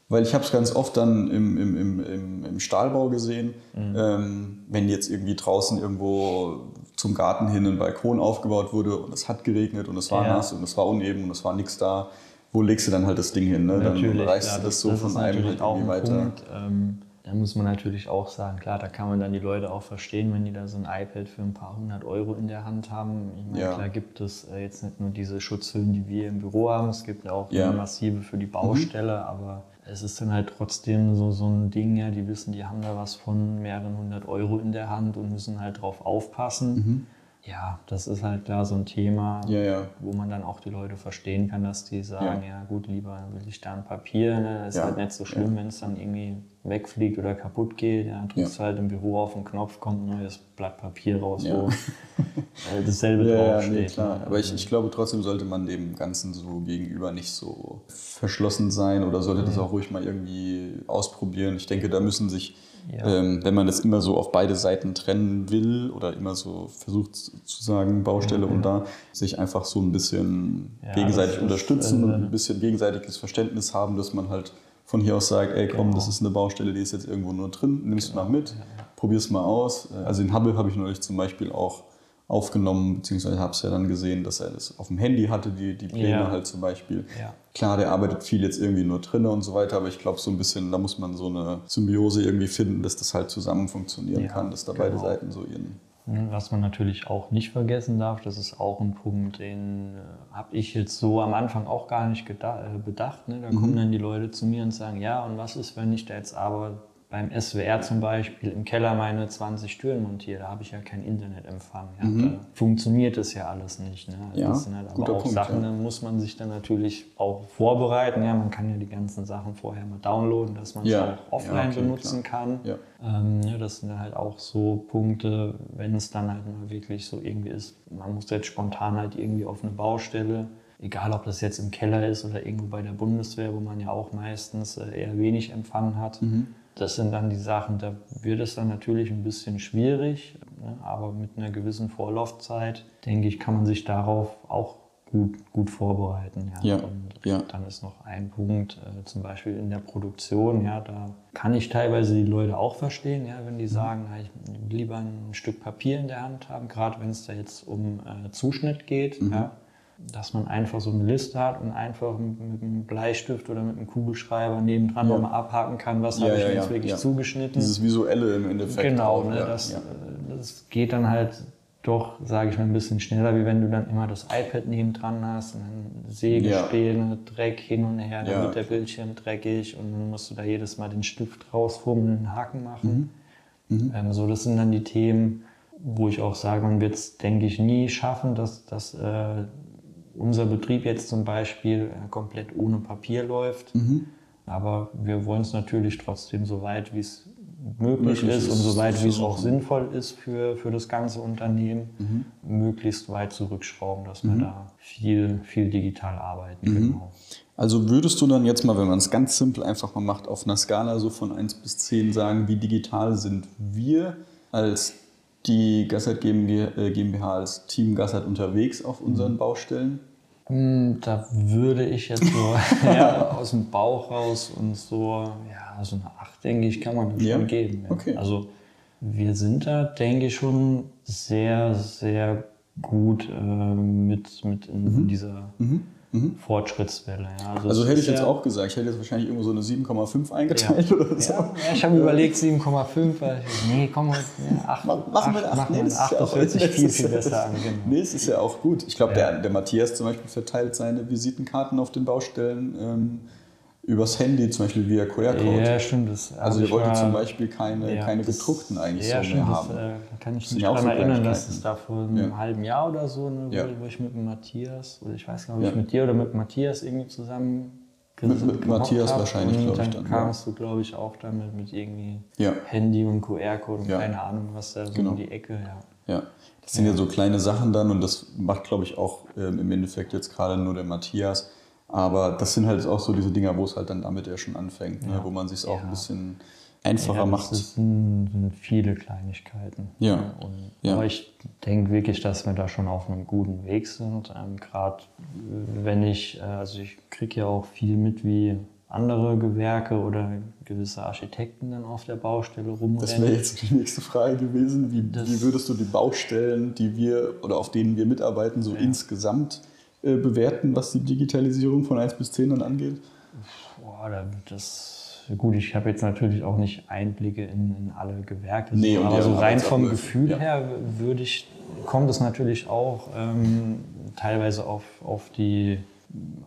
weil ich habe es ganz oft dann im, im, im, im Stahlbau gesehen, mhm. ähm, wenn jetzt irgendwie draußen irgendwo zum Garten hin ein Balkon aufgebaut wurde und es hat geregnet und es war ja. nass und es war uneben und es war nichts da, wo legst du dann halt das Ding hin? Ne? Dann reißt ja, du das, das so das von einem halt irgendwie weiter. Punkt. Ähm, da muss man natürlich auch sagen, klar, da kann man dann die Leute auch verstehen, wenn die da so ein iPad für ein paar hundert Euro in der Hand haben. Ich meine, ja. klar gibt es äh, jetzt nicht nur diese Schutzhüllen, die wir im Büro haben, es gibt auch ja. massive für die Baustelle, mhm. aber es ist dann halt trotzdem so, so ein Ding, ja, die wissen, die haben da was von mehreren hundert Euro in der Hand und müssen halt drauf aufpassen. Mhm. Ja, das ist halt klar so ein Thema, ja, ja. wo man dann auch die Leute verstehen kann, dass die sagen, ja, ja gut, lieber will ich da ein Papier, ne? ist halt nicht so schlimm, wenn es dann irgendwie wegfliegt oder kaputt geht. Ja, drückst halt im Büro auf den Knopf, kommt ein neues Blatt Papier raus, wo äh, dasselbe draufsteht. Nee, klar. Ne? Aber ich, ich glaube, trotzdem sollte man dem Ganzen so gegenüber nicht so verschlossen sein oder sollte das auch ruhig mal irgendwie ausprobieren. Ich denke, da müssen sich ja. Ähm, wenn man das immer so auf beide Seiten trennen will oder immer so versucht zu sagen, Baustelle ja, und da, sich einfach so ein bisschen ja, gegenseitig unterstützen ist, äh, und ein bisschen gegenseitiges Verständnis haben, dass man halt von hier aus sagt, ey komm, genau. das ist eine Baustelle, die ist jetzt irgendwo nur drin, nimmst genau. mal mit, probier's mal aus. Also in Hubble habe ich neulich zum Beispiel auch aufgenommen, beziehungsweise habe es ja dann gesehen, dass er das auf dem Handy hatte, die, die Pläne ja. halt zum Beispiel. Ja. Klar, der arbeitet viel jetzt irgendwie nur drinnen und so weiter, aber ich glaube so ein bisschen, da muss man so eine Symbiose irgendwie finden, dass das halt zusammen funktionieren ja, kann, dass da genau. beide Seiten so ihren... Mhm, was man natürlich auch nicht vergessen darf, das ist auch ein Punkt, den äh, habe ich jetzt so am Anfang auch gar nicht äh, bedacht. Ne? Da mhm. kommen dann die Leute zu mir und sagen, ja, und was ist, wenn ich da jetzt aber beim SWR zum Beispiel im Keller meine 20 Türen montiere, da habe ich ja kein Internetempfang. Ja, mhm. Da funktioniert das ja alles nicht. Ne? Ja, das sind halt aber auch Punkt, Sachen, ja. da muss man sich dann natürlich auch vorbereiten. Ja, man kann ja die ganzen Sachen vorher mal downloaden, dass man es ja. auch offline okay, benutzen klar. kann. Ähm, ja, das sind halt auch so Punkte, wenn es dann halt mal wirklich so irgendwie ist, man muss jetzt spontan halt irgendwie auf eine Baustelle egal ob das jetzt im Keller ist oder irgendwo bei der Bundeswehr, wo man ja auch meistens äh, eher wenig Empfang hat. Mhm. Das sind dann die Sachen, da wird es dann natürlich ein bisschen schwierig, ne? aber mit einer gewissen Vorlaufzeit, denke ich, kann man sich darauf auch gut, gut vorbereiten. Ja. ja und ja. dann ist noch ein Punkt, äh, zum Beispiel in der Produktion, ja, da kann ich teilweise die Leute auch verstehen, ja, wenn die mhm. sagen, ja, ich will lieber ein Stück Papier in der Hand haben, gerade wenn es da jetzt um äh, Zuschnitt geht. Mhm. Ja, dass man einfach so eine Liste hat und einfach mit einem Bleistift oder mit einem Kugelschreiber nebendran ja. nochmal abhaken kann, was ja, habe ich ja, jetzt wirklich zugeschnitten. Dieses Visuelle im Endeffekt. Genau, ne, das, das geht dann halt doch, sage ich mal, ein bisschen schneller, wie wenn du dann immer das iPad nebendran hast und dann Sägespäne, Dreck hin und her, dann wird der Bildschirm dreckig und dann musst du da jedes Mal den Stift rausfummeln, einen Haken machen. Mhm. Mhm. Ähm, so, das sind dann die Themen, wo ich auch sage, man wird es, denke ich, nie schaffen, dass, dass äh, unser Betrieb jetzt zum Beispiel äh, komplett ohne Papier läuft. Mhm. Aber wir wollen es natürlich trotzdem so weit, wie es möglich, ist, ist, und soweit wie es auch versuchen. sinnvoll ist für, für das ganze Unternehmen, möglichst weit zurückschrauben, dass wir da viel, viel digital arbeiten. Genau. Also würdest du dann jetzt mal, wenn man es ganz simpel einfach mal macht, auf einer Skala so von 1 bis 10 sagen, wie digital sind wir als die Gassert GmbH, äh, als Team Gassert unterwegs auf unseren Baustellen? Hm, Da würde ich jetzt so ja, aus dem Bauch raus und so, ja, so eine 8, denke ich, kann man Ja? schon geben. Ja. Okay. Also wir sind da, denke ich, schon sehr, sehr gut äh, mit, mit in dieser Fortschrittswelle. Ja. Also es hätte ich jetzt ja, auch gesagt, ich hätte jetzt wahrscheinlich irgendwo so eine 7,5 eingeteilt oder so. Ja, ja, ich habe überlegt 7,5, weil ich, nee, komm, ja, 8, Mach- Machen wir eine 8, Machen wir nee, eine das, 8, ist ja das auch- hört sich viel, viel ja- besser an. Genau. Nee, es ist ja auch gut. Ich glaube, der, der Matthias zum Beispiel verteilt seine Visitenkarten auf den Baustellen ähm, übers Handy, zum Beispiel via QR-Code. Ja, stimmt. Das Also ihr ich wolltet zum Beispiel keine, Ja, keine gedruckten eigentlich ja, so stimmt, mehr das, haben. äh, kann ich mich auch daran erinnern, dass es da vor einem Ja. halben Jahr oder so, ne, wo, wo ich mit dem Matthias, oder ich weiß gar nicht, ob ich mit dir oder mit Matthias irgendwie zusammen Mit- mit Matthias hab. wahrscheinlich, und glaub ich, dann. dann, kamst du, glaube ich, auch damit mit irgendwie. Handy und QR-Code und keine Ahnung, was da so Genau. um die Ecke, ja. Ja, das sind ja so kleine Sachen dann und das macht, glaube ich, auch ähm, im Endeffekt jetzt gerade nur der Matthias. Aber das sind halt auch so diese Dinger, wo es halt dann damit ja schon anfängt, ne? Ja. wo man sich auch Ja. ein bisschen einfacher ja, macht. Das sind, sind viele Kleinigkeiten. Ja. Ne? Und. Aber ich denke wirklich, dass wir da schon auf einem guten Weg sind. Ähm, Gerade wenn ich, äh, also ich kriege ja auch viel mit, wie andere Gewerke oder gewisse Architekten dann auf der Baustelle rumrennen. Das wäre jetzt die nächste Frage gewesen. Wie, wie würdest du die Baustellen, die wir oder auf denen wir mitarbeiten, so insgesamt äh, bewerten, was die Digitalisierung von 1 bis 10 dann angeht? Boah, da- das gut, ich habe jetzt natürlich auch nicht Einblicke in, in alle Gewerke, Nee, aber so rein vom Gefühl ja. her würde ich, kommt es natürlich auch ähm, teilweise auf, auf die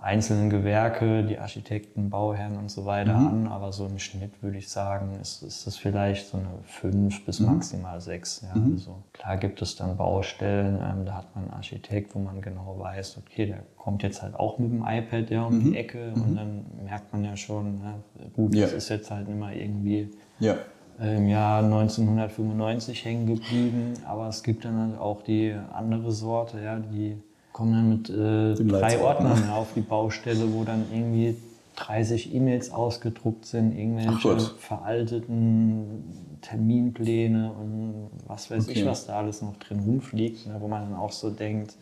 einzelnen Gewerke, die Architekten, Bauherren und so weiter Mhm. an, aber so im Schnitt würde ich sagen, ist, ist das vielleicht so eine 5 bis Mhm. maximal 6. Ja. Also klar gibt es dann Baustellen, ähm, da hat man einen Architekt, wo man genau weiß, okay, der kommt jetzt halt auch mit dem iPad ja, um die Ecke und dann merkt man ja schon, ne, gut, Mhm. Ja. das ist jetzt halt immer irgendwie Ja, äh, im Jahr 1995 hängen geblieben, aber es gibt dann halt auch die andere Sorte, ja, die kommen dann mit äh, drei. Ordnern auf die Baustelle, wo dann irgendwie 30 E-Mails ausgedruckt sind, irgendwelche veralteten Terminpläne und was weiß ich, Okay. was da alles noch drin rumfliegt, ne, wo man dann auch so denkt,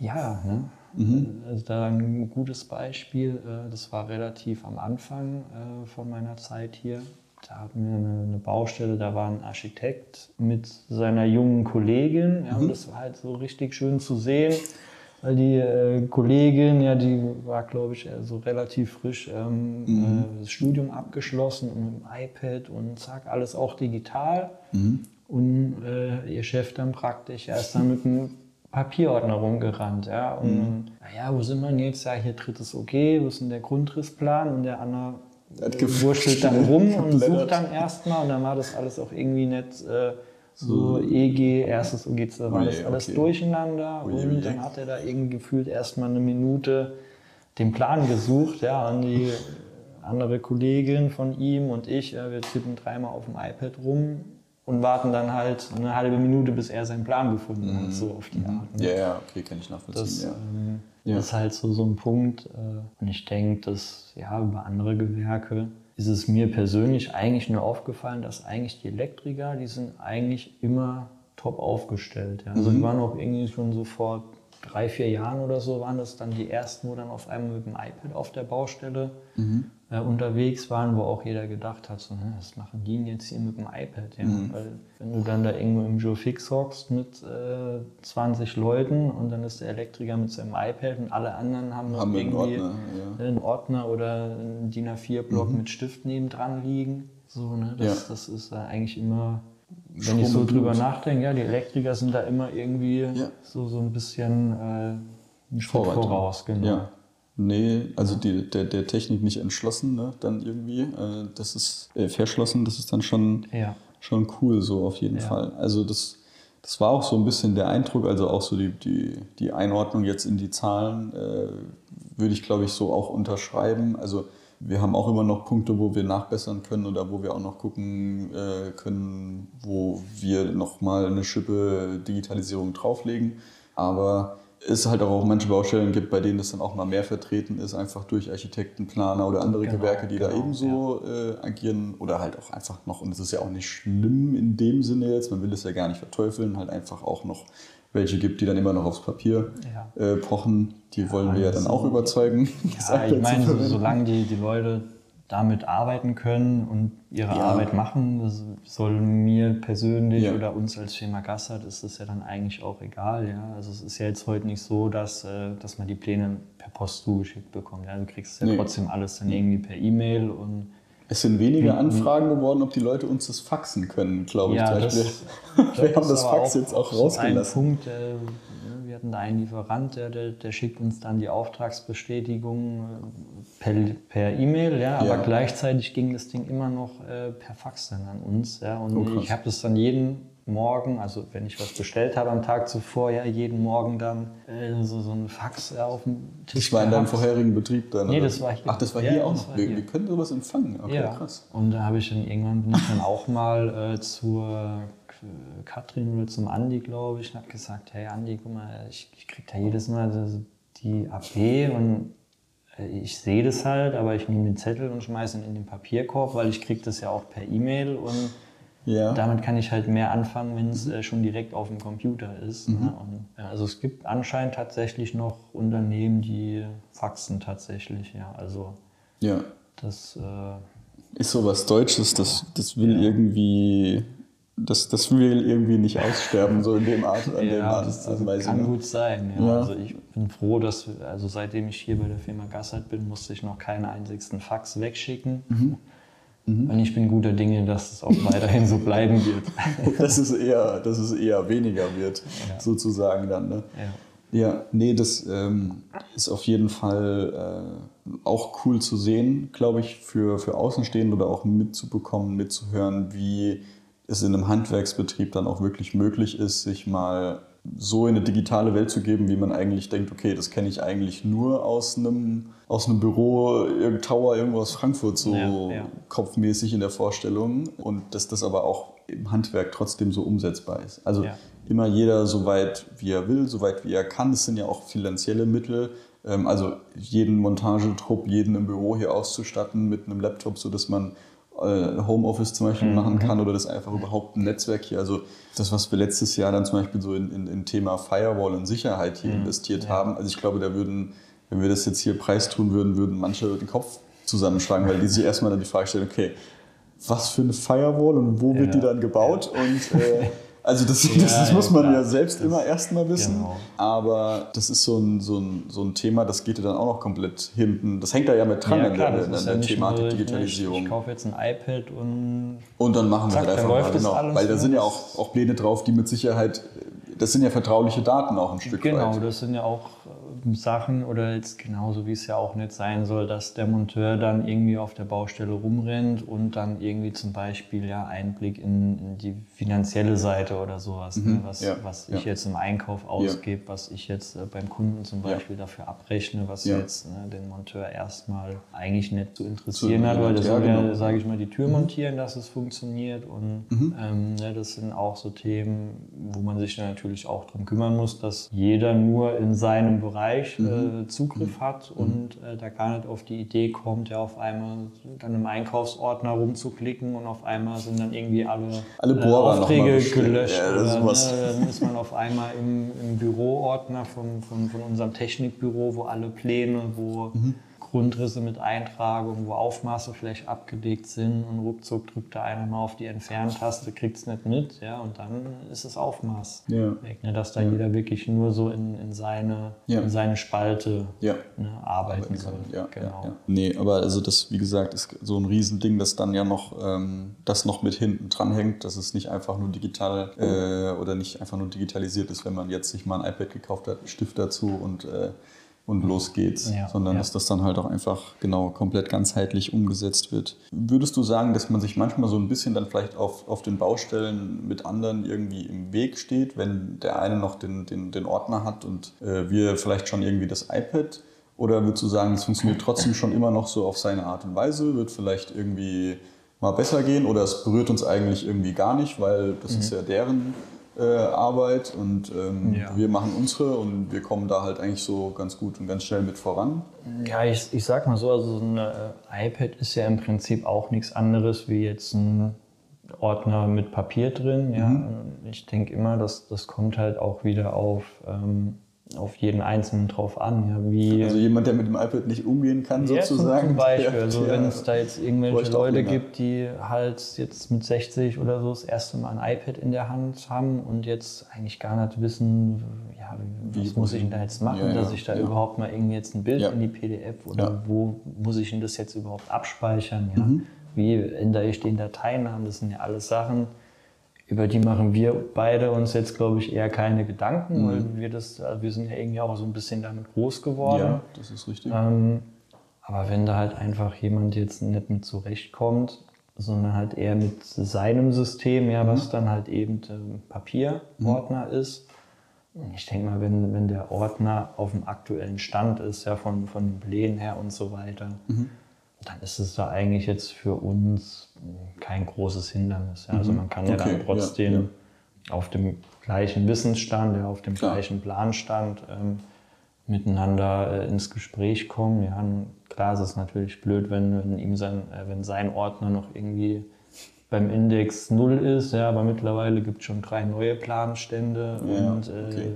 ja, ne? Mhm. Also da ein gutes Beispiel, äh, das war relativ am Anfang äh, von meiner Zeit hier. Da hatten wir eine, eine Baustelle, da war ein Architekt mit seiner jungen Kollegin. Ja, Mhm. und das war halt so richtig schön zu sehen, weil die äh, Kollegin, ja, die war, glaube ich, so relativ frisch ähm, Mhm. äh, das Studium abgeschlossen und mit dem iPad und zack, alles auch digital. Mhm. Und äh, ihr Chef dann praktisch, er ist dann mit einem Papierordner rumgerannt. Ja? Und Mhm. naja, wo sind wir denn jetzt? Ja, hier drittes OK, wo ist denn der Grundrissplan? Und der Anna wurschtelt dann rum und sucht dann erstmal. Und dann war das alles auch irgendwie nicht äh, so EG, erstes OG, da war das alles okay. durcheinander. Oh je, und dann hat er da irgendwie gefühlt erstmal eine Minute den Plan gesucht. Ja, und die andere Kollegin von ihm und ich, äh, wir tippen dreimal auf dem iPad rum und warten dann halt eine halbe Minute, bis er seinen Plan gefunden hat, so auf die Art. ne? Mhm. ja, ja, okay, kann ich Das, nachvollziehen. ähm, Ja. ist halt so, so ein Punkt. Äh, und ich denke, dass ja, über andere Gewerke ist es mir persönlich eigentlich nur aufgefallen, dass eigentlich die Elektriker, die sind eigentlich immer top aufgestellt. Ja. Also die waren auch irgendwie schon so vor drei, vier Jahren oder so, waren das dann die ersten, wo dann auf einmal mit dem iPad auf der Baustelle äh, unterwegs waren, wo auch jeder gedacht hat, so, ne, was machen die denn jetzt hier mit dem iPad? Ja? Weil wenn du dann da irgendwo im Joe Fix hockst mit äh, 20 Leuten und dann ist der Elektriker mit seinem iPad und alle anderen haben, Haben einen irgendwie Ordner, ja. einen Ordner oder einen DIN A4-Block mit Stift nebendran liegen. So, ne? das, Ja. das ist äh, eigentlich immer, wenn ich so drüber nachdenke, ja, die Elektriker sind da immer irgendwie Ja. so, so ein bisschen äh, einen Schritt voraus. Genau. Ja. Nee, also die, der, der Technik nicht entschlossen, ne, dann irgendwie. Äh, das ist äh, verschlossen, das ist dann schon, Ja. schon cool, so auf jeden Ja. Fall. Also das, das war auch so ein bisschen der Eindruck, also auch so die, die, die Einordnung jetzt in die Zahlen, äh, würde ich glaube ich so auch unterschreiben. Also Wir haben auch immer noch Punkte, wo wir nachbessern können oder wo wir auch noch gucken äh, können, wo wir nochmal eine Schippe Digitalisierung drauflegen. Aber es halt auch manche Baustellen gibt, bei denen das dann auch mal mehr vertreten ist, einfach durch Architekten, Planer oder andere genau, Gewerke, die genau, da ebenso ja. äh, agieren oder halt auch einfach noch, und es ist ja auch nicht schlimm in dem Sinne jetzt, man will es ja gar nicht verteufeln, halt einfach auch noch welche gibt, die dann immer noch aufs Papier ja. äh, pochen. Die ja, wollen wir ja dann auch überzeugen. Ja, ich meine, solange die, die Leute damit arbeiten können und ihre ja. Arbeit machen. Das soll mir persönlich oder uns als Firma Gassert ist es ja dann eigentlich auch egal. Ja? Also es ist ja jetzt heute nicht so, dass, äh, dass man die Pläne per Post zugeschickt bekommt. Ja? Du kriegst ja nee. trotzdem alles dann irgendwie per E-Mail und es sind weniger mhm. Anfragen geworden, ob die Leute uns das faxen können, glaube ich. Ja, das, wir haben das Fax jetzt auch rausgelassen. Ein Punkt, äh, wir hatten da einen Lieferant, der, der, der, schickt uns dann die Auftragsbestätigung äh, per E-Mail, ja, aber ja. gleichzeitig ging das Ding immer noch äh, per Fax dann an uns. Ja, und oh, ich habe das dann jeden Morgen, also wenn ich was bestellt habe am Tag zuvor, ja jeden Morgen dann äh, so, so ein Fax äh, auf dem Tisch. Das war in deinem vorherigen Betrieb dann? Nee, oder? das war hier. Ach, das war ja, hier auch noch. Wir, wir, können sowas empfangen. Okay, ja. krass. Und da habe ich dann irgendwann bin ich dann auch mal äh, zur Katrin oder zum Andi, glaube ich, und habe gesagt, hey Andi, guck mal, ich, ich kriege da jedes Mal die AP und äh, ich sehe das halt, aber ich nehme den Zettel und schmeiße ihn in den Papierkorb, weil ich kriege das ja auch per E-Mail und ja. Damit kann ich halt mehr anfangen, wenn es äh, schon direkt auf dem Computer ist. Mhm. Ne? Und, ja, also es gibt anscheinend tatsächlich noch Unternehmen, die faxen tatsächlich. Ja, also ja. das äh, ist sowas Deutsches. Das, das will irgendwie das, das will irgendwie nicht aussterben, so in dem Art. An ja, Art, das also kann gut sein. Ja. ja. Also ich bin froh, dass, also seitdem ich hier bei der Firma Gassert bin, musste ich noch keinen einzigsten Fax wegschicken. Mhm. Mhm. Und ich bin guter Dinge, dass es auch weiterhin so bleiben wird. dass, es eher, dass es eher weniger wird, ja. sozusagen dann. Ne? Ja. ja, nee, das ähm, ist auf jeden Fall äh, auch cool zu sehen, glaube ich, für, für Außenstehende oder auch mitzubekommen, mitzuhören, wie es in einem Handwerksbetrieb dann auch wirklich möglich ist, sich mal so in eine digitale Welt zu geben, wie man eigentlich denkt, okay, das kenne ich eigentlich nur aus einem, aus einem Büro, irgendein Tower, irgendwo aus Frankfurt, so ja, ja. kopfmäßig in der Vorstellung. Und dass das aber auch im Handwerk trotzdem so umsetzbar ist. Also ja. immer jeder so weit, wie er will, so weit, wie er kann. Das sind ja auch finanzielle Mittel. Ähm, also jeden Montagetrupp, jeden im Büro hier auszustatten mit einem Laptop, sodass man Homeoffice zum Beispiel mhm. machen kann oder das einfach überhaupt ein Netzwerk hier. Also das, was wir letztes Jahr dann zum Beispiel so in, in, in Thema Firewall und Sicherheit hier mhm. investiert ja. haben. Also ich glaube, da würden, wenn wir das jetzt hier preistun würden, würden manche den Kopf zusammenschlagen, weil die sich erstmal dann die Frage stellen, okay, was für eine Firewall und wo wird ja. die dann gebaut? Und äh, Also das, ja, das, das muss man ja, ja selbst das, immer erstmal wissen. Genau. Aber das ist so ein, so, ein, so ein Thema, das geht ja dann auch noch komplett hinten. Das hängt da ja mit dran ja, klar, in der, in der Thematik nur, Digitalisierung. Ich, ich, kaufe jetzt ein iPad und. Und dann machen wir halt einfach mal, genau. Weil da sind ja auch, auch Pläne drauf, die mit Sicherheit. Das sind ja vertrauliche Daten auch ein Stück genau, weit. Genau, das sind ja auch Sachen oder jetzt genauso wie es ja auch nicht sein soll, dass der Monteur dann irgendwie auf der Baustelle rumrennt und dann irgendwie zum Beispiel ja Einblick in, in die finanzielle Seite oder sowas, ne, mhm. ne? was, ja. was ich ja. jetzt im Einkauf ausgebe, ja. was ich jetzt äh, beim Kunden zum Beispiel dafür abrechne, was jetzt ne, den Monteur erstmal eigentlich nicht zu interessieren zu, hat, weil der soll ja, genau. sage ich mal, die Tür mhm. montieren, dass es funktioniert und mhm. ähm, ne, das sind auch so Themen, wo man sich dann natürlich auch darum kümmern muss, dass jeder nur in seinem Bereich Bereich mhm. äh, Zugriff mhm. hat mhm. und äh, da gar nicht auf die Idee kommt, ja auf einmal dann im Einkaufsordner rumzuklicken und auf einmal sind dann irgendwie alle, alle äh, Aufträge gelöscht. Ja, oder, ne, dann ist man auf einmal im, im Büroordner von, von, von unserem Technikbüro, wo alle Pläne, wo mhm. Grundrisse mit Eintragung, wo Aufmaße vielleicht abgelegt sind und ruckzuck drückt da einer mal auf die Entferntaste, kriegt es nicht mit, ja, und dann ist das Aufmaß ja. weg, ne, dass da ja. jeder wirklich nur so in, in, seine, ja. in seine Spalte ne, arbeiten soll. Ja, genau. Ja, Nee, aber also das, wie gesagt, ist so ein Riesending, das dann ja noch, ähm, das noch mit hinten dran hängt, dass es nicht einfach nur digital äh, oder nicht einfach nur digitalisiert ist, wenn man jetzt sich mal ein iPad gekauft hat, Stift dazu und äh, und los geht's, ja, sondern ja. dass das dann halt auch einfach genau komplett ganzheitlich umgesetzt wird. Würdest du sagen, dass man sich manchmal so ein bisschen dann vielleicht auf, auf den Baustellen mit anderen irgendwie im Weg steht, wenn der eine noch den, den, den Ordner hat und äh, wir vielleicht schon irgendwie das iPad? Oder würdest du sagen, es funktioniert trotzdem schon immer noch so auf seine Art und Weise, wird vielleicht irgendwie mal besser gehen oder es berührt uns eigentlich irgendwie gar nicht, weil das mhm. ist ja deren äh, Arbeit und ähm, ja. wir machen unsere und wir kommen da halt eigentlich so ganz gut und ganz schnell mit voran. Ja, ich, ich sag mal so, also so ein äh, iPad ist ja im Prinzip auch nichts anderes wie jetzt ein Ordner mit Papier drin. Ja. Mhm. Ich denke immer, dass das kommt halt auch wieder auf ähm, auf jeden Einzelnen drauf an. Ja, wie, also jemand, der mit dem iPad nicht umgehen kann, ja, sozusagen. Zum Beispiel. Der, also wenn es da jetzt irgendwelche Leute gibt, die halt jetzt mit 60 oder so das erste Mal ein iPad in der Hand haben und jetzt eigentlich gar nicht wissen, ja, wie, was muss ich denn da jetzt machen, ja, dass ich da überhaupt mal irgendwie jetzt ein Bild in die PDF oder wo muss ich denn das jetzt überhaupt abspeichern? Ja? Mhm. Wie ändere ich den Dateinamen? Das sind ja alles Sachen, über die machen wir beide uns jetzt, glaube ich, eher keine Gedanken, mhm. weil wir das, also wir sind ja irgendwie auch so ein bisschen damit groß geworden. Ja, das ist richtig. Ähm, aber wenn da halt einfach jemand jetzt nicht mit zurechtkommt, sondern halt eher mit seinem System, ja, mhm. was dann halt eben ähm, Papierordner mhm. ist. Ich denke mal, wenn, wenn der Ordner auf dem aktuellen Stand ist, ja, von, von den Plänen her und so weiter, mhm dann ist es da eigentlich jetzt für uns kein großes Hindernis. Ja. Also mhm. man kann ja dann trotzdem ja, ja. auf dem gleichen Wissensstand, ja, auf dem klar. gleichen Planstand ähm, miteinander äh, ins Gespräch kommen. Ja, klar ist es natürlich blöd, wenn, wenn ihm sein, äh, wenn sein Ordner noch irgendwie beim Index 0 ist, ja, aber mittlerweile gibt es schon drei neue Planstände ja, und äh, okay.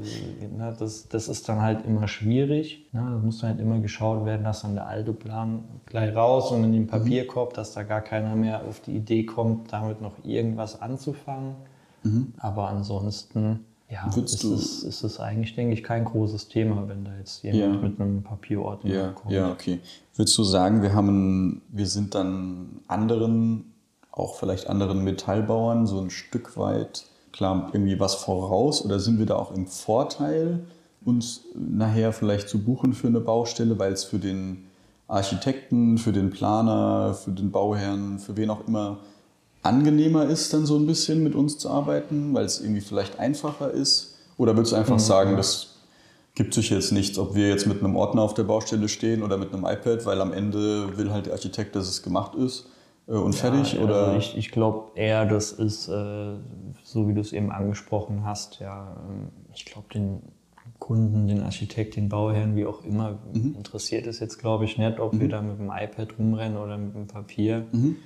na, das, das ist dann halt immer schwierig. Na, da muss dann halt immer geschaut werden, dass dann der alte Plan gleich raus und in den Papierkorb, dass da gar keiner mehr auf die Idee kommt, damit noch irgendwas anzufangen. Mhm. Aber ansonsten ja, ist es, ist es eigentlich, denke ich, kein großes Thema, wenn da jetzt jemand ja. mit einem Papierordner ja, kommt. Ja, okay. Würdest du sagen, wir, haben, wir sind dann anderen auch vielleicht anderen Metallbauern so ein Stück weit klar irgendwie was voraus oder sind wir da auch im Vorteil, uns nachher vielleicht zu buchen für eine Baustelle, weil es für den Architekten, für den Planer, für den Bauherrn, für wen auch immer angenehmer ist, dann so ein bisschen mit uns zu arbeiten, weil es irgendwie vielleicht einfacher ist? Oder würdest du einfach mhm. sagen, das gibt sich jetzt nichts, ob wir jetzt mit einem Ordner auf der Baustelle stehen oder mit einem iPad, weil am Ende will halt der Architekt, dass es gemacht ist und fertig? Ja, oder? Also ich, ich glaube eher, das ist, äh, so wie du es eben angesprochen hast, ja, ähm, ich glaube, den Kunden, den Architekt, den Bauherrn, wie auch immer, mhm. interessiert es jetzt, glaube ich, nicht, ob mhm. wir da mit dem iPad rumrennen oder mit dem Papier. Mhm.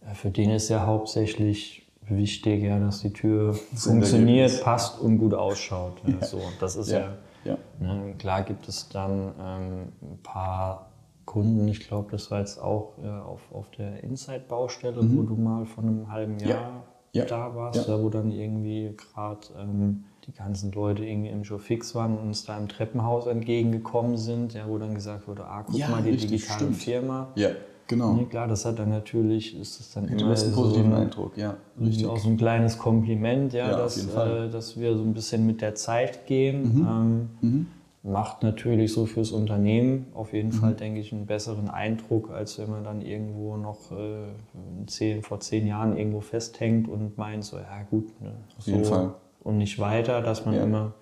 Äh, für den ist ja hauptsächlich wichtig, ja, dass die Tür funktioniert, passt und gut ausschaut. Ja. So, das ist ja, ja ne, klar gibt es dann ähm, ein paar Kunden. Ich glaube, das war jetzt auch äh, auf, auf der Inside-Baustelle, mhm. wo du mal vor einem halben Jahr ja. Ja. da warst, ja. wo dann irgendwie gerade ähm, die ganzen Leute irgendwie im Show fix waren und uns da im Treppenhaus entgegengekommen sind, ja, wo dann gesagt wurde, ah, guck mal, die richtig, digitale stimmt. Firma. Ja. Genau. Nee, klar, das hat dann natürlich, ist das dann ja, immer einen positiven so ein, Eindruck, ja. Richtig. Auch so ein kleines Kompliment, ja, ja dass, äh, dass wir so ein bisschen mit der Zeit gehen. Mhm. Ähm, mhm macht natürlich so fürs Unternehmen auf jeden mhm. Fall, denke ich, einen besseren Eindruck, als wenn man dann irgendwo noch äh, zehn, vor zehn Jahren irgendwo festhängt und meint so, ja gut, ne, auf so jeden Fall. und nicht weiter, dass man ja. immer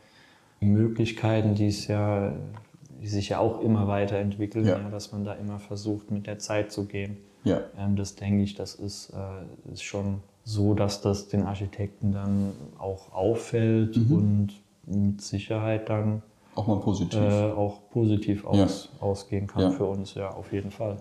Möglichkeiten, die es ja, die sich ja auch immer weiterentwickeln, ja. ja. dass man da immer versucht, mit der Zeit zu gehen. Ja. Ähm, das denke ich, das ist, äh, ist schon so, dass das den Architekten dann auch auffällt mhm. und mit Sicherheit dann auch mal positiv. Äh, auch positiv aus, ja. ausgehen kann ja. für uns, ja, auf jeden Fall.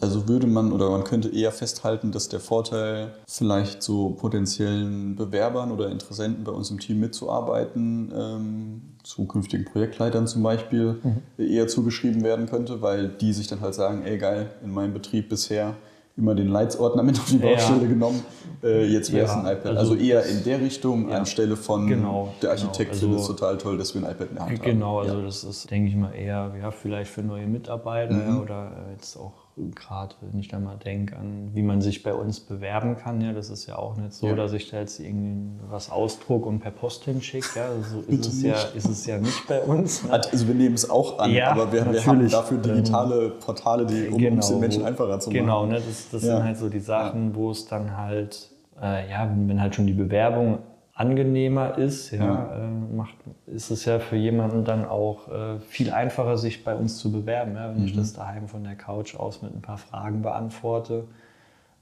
Also würde man oder man könnte eher festhalten, dass der Vorteil, vielleicht so potenziellen Bewerbern oder Interessenten bei uns im Team mitzuarbeiten, ähm, zukünftigen Projektleitern zum Beispiel, mhm. eher zugeschrieben werden könnte, weil die sich dann halt sagen, ey geil, in meinem Betrieb bisher immer den Leitsordner mit auf die Baustelle ja. genommen. Äh, jetzt wäre es ja, ein iPad. Also, also, eher in der Richtung ja. anstelle von genau, der Architekt genau. findet es total toll, dass wir ein iPad in der Hand genau, haben. Genau, also das ist, denke ich mal, eher ja, vielleicht für neue Mitarbeiter mhm. oder jetzt auch gerade, wenn ich da mal denke an, wie man sich bei uns bewerben kann. Ja, das ist ja auch nicht so, ja. dass ich da jetzt irgendwie was ausdruck und per Post hinschicke. Ja, so ist es ja, ist es ja nicht bei uns. Also wir nehmen es auch an, ja, aber wir, wir, haben dafür digitale Portale, die um genau, es den Menschen einfacher zu machen. Genau, ne, das, das sind halt so die Sachen, wo es dann halt, äh, ja, wenn halt schon die Bewerbung angenehmer ist, ja. Äh, macht, ist es ja für jemanden dann auch äh, viel einfacher, sich bei uns zu bewerben. Ja, wenn mhm. ich das daheim von der Couch aus mit ein paar Fragen beantworte,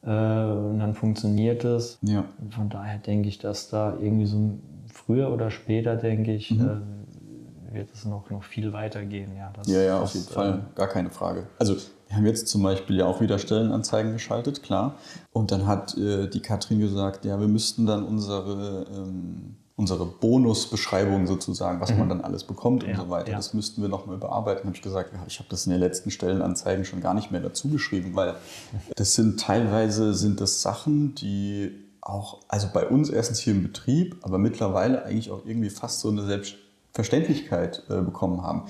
äh, und dann funktioniert es. Ja. Von daher denke ich, dass da irgendwie so früher oder später, denke ich, mhm. äh, wird es noch, noch viel weiter gehen. Ja, das, ja, ja, auf jeden Fall, äh, gar keine Frage. Also wir haben jetzt zum Beispiel ja auch wieder Stellenanzeigen geschaltet, klar. Und dann hat äh, die Katrin gesagt, ja, wir müssten dann unsere, ähm, unsere Bonusbeschreibung sozusagen, was mhm. man dann alles bekommt ja, und so weiter, ja. das müssten wir nochmal überarbeiten. habe ich gesagt, ja, ich habe das in den letzten Stellenanzeigen schon gar nicht mehr dazu geschrieben, weil das sind teilweise sind das Sachen, die auch, also bei uns erstens hier im Betrieb, aber mittlerweile eigentlich auch irgendwie fast so eine Selbstverständlichkeit äh, bekommen haben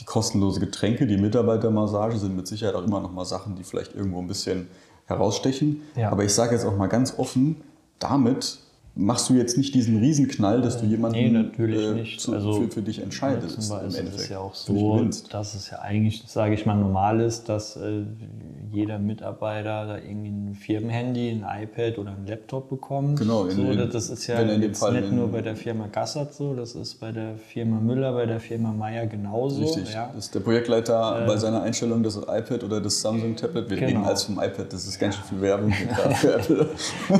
die kostenlose Getränke, die Mitarbeitermassage sind mit Sicherheit auch immer noch mal Sachen, die vielleicht irgendwo ein bisschen herausstechen. Ja. Aber ich sage jetzt auch mal ganz offen, damit machst du jetzt nicht diesen Riesenknall, dass du jemanden nee, natürlich äh, zu, also, für, für, dich entscheidest. Zum Beispiel ist es ja auch so, dass es ja eigentlich, sage ich mal, normal ist, dass äh, jeder Mitarbeiter da irgendwie ein Firmenhandy, ein iPad oder ein Laptop bekommt. Genau. In, so, das ist ja nicht nur bei der Firma Gassert so, das ist bei der Firma Müller, bei der Firma Meier genauso. Richtig. Ja. Das ist der Projektleiter äh, bei seiner Einstellung das iPad oder das Samsung-Tablet. Wir genau. reden als vom iPad, das ist ganz schön viel Werbung für Apple.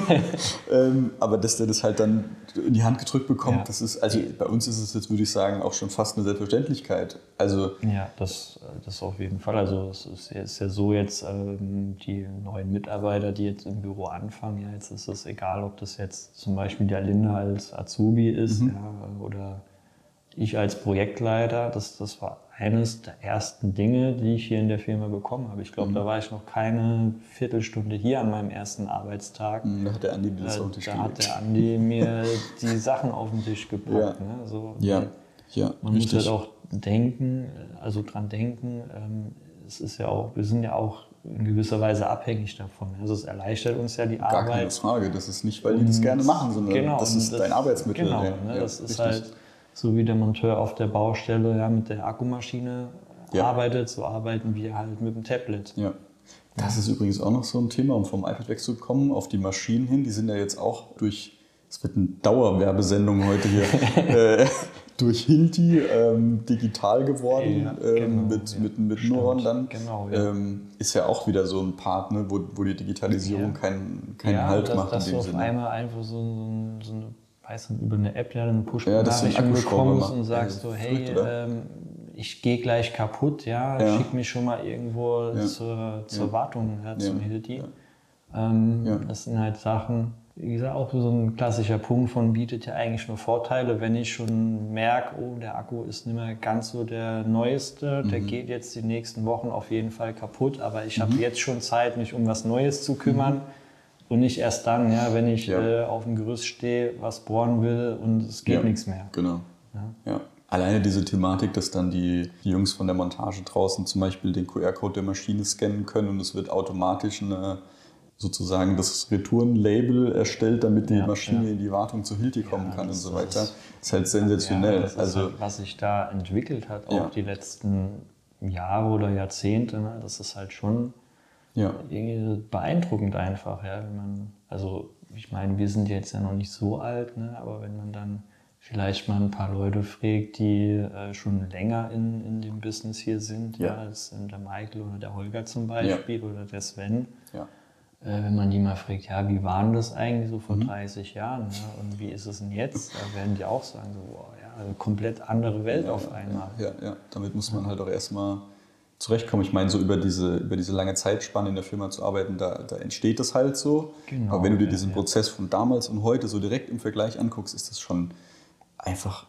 ähm, aber dass der das halt dann in die Hand gedrückt bekommt, ja. das ist, also bei uns ist es jetzt, würde ich sagen, auch schon fast eine Selbstverständlichkeit. Also ja, das, das auf jeden Fall. Also es ist, ist ja so jetzt, ähm, die neuen Mitarbeiter, die jetzt im Büro anfangen, ja, jetzt ist es egal, ob das jetzt zum Beispiel der Linda als Azubi ist mhm. ja, oder ich als Projektleiter, das, das war eines der ersten Dinge, die ich hier in der Firma bekommen habe. Ich glaube, mhm. da war ich noch keine Viertelstunde hier an meinem ersten Arbeitstag. Mhm, da hat der Andi mir das auf den Tisch Da hat der Andi mir die Sachen auf den Tisch gepackt. Ja, ne? so, ja. ja man richtig. muss halt auch denken, also dran denken, ähm, es ist ja auch, wir sind ja auch in gewisser Weise abhängig davon. Also es erleichtert uns ja die Gar Arbeit. Gar keine Frage, das ist nicht, weil die das gerne machen, sondern genau, das ist das, dein Arbeitsmittel. Genau, ne? das ist richtig. halt so wie der Monteur auf der Baustelle ja, mit der Akkumaschine ja. arbeitet, so arbeiten wir halt mit dem Tablet. Ja. Das ist übrigens auch noch so ein Thema, um vom iPad wegzukommen, auf die Maschinen hin. Die sind ja jetzt auch durch, es wird eine Dauerwerbesendung heute hier, äh, durch Hilti ähm, digital geworden ja, ähm, genau, mit, ja, mit, mit Nuron dann. Genau, ja. Ähm, ist ja auch wieder so ein Part, ne, wo, wo die Digitalisierung keinen kein Halt das, macht. Dass in dem du auf Sinne. einmal einfach so, so, so eine weiß nicht, über eine App ja eine Push-Benachrichtigung ja, bekommst und sagst so, hey, ähm, ich gehe gleich kaputt, ja, ja. schick mich schon mal irgendwo ja. zur, zur Wartung, ja, zum Hilti. Ähm, das sind halt Sachen, wie gesagt, auch so ein klassischer Punkt von bietet ja eigentlich nur Vorteile, wenn ich schon merke, oh, der Akku ist nicht mehr ganz so der neueste, der mhm. geht jetzt die nächsten Wochen auf jeden Fall kaputt, aber ich mhm. habe jetzt schon Zeit, mich um was Neues zu kümmern. Mhm und nicht erst dann, ja, wenn ich ja. äh, auf dem Gerüst stehe, was bohren will und es geht ja, nichts mehr. Genau. Ja. ja. Alleine diese Thematik, dass dann die, die, Jungs von der Montage draußen zum Beispiel den QR-Code der Maschine scannen können und es wird automatisch eine, sozusagen das Retourenlabel erstellt, damit die Maschine in die Wartung zu Hilti kommen kann und so weiter. Ist, ist halt sensationell. das also, halt, was sich da entwickelt hat, auch die letzten Jahre oder Jahrzehnte, ne, das ist halt schon ja. beeindruckend einfach. Ja, wenn man, also ich meine, wir sind jetzt ja noch nicht so alt, ne, aber wenn man dann vielleicht mal ein paar Leute fragt, die äh, schon länger in, in dem Business hier sind, ja. ja als der Michael oder der Holger zum Beispiel ja. oder der Sven. Ja. Äh, wenn man die mal fragt, ja, wie waren das eigentlich so vor mhm. 30 Jahren ne? und wie ist es denn jetzt, da werden die auch sagen, so, boah, ja, also komplett andere Welt auf einmal. Ja, ja, damit muss man halt auch erstmal zurechtkommen. Ich meine, so über diese, über diese lange Zeitspanne in der Firma zu arbeiten, da, da entsteht das halt so. Genau, Aber wenn du dir diesen ja. Prozess von damals und heute so direkt im Vergleich anguckst, ist das schon einfach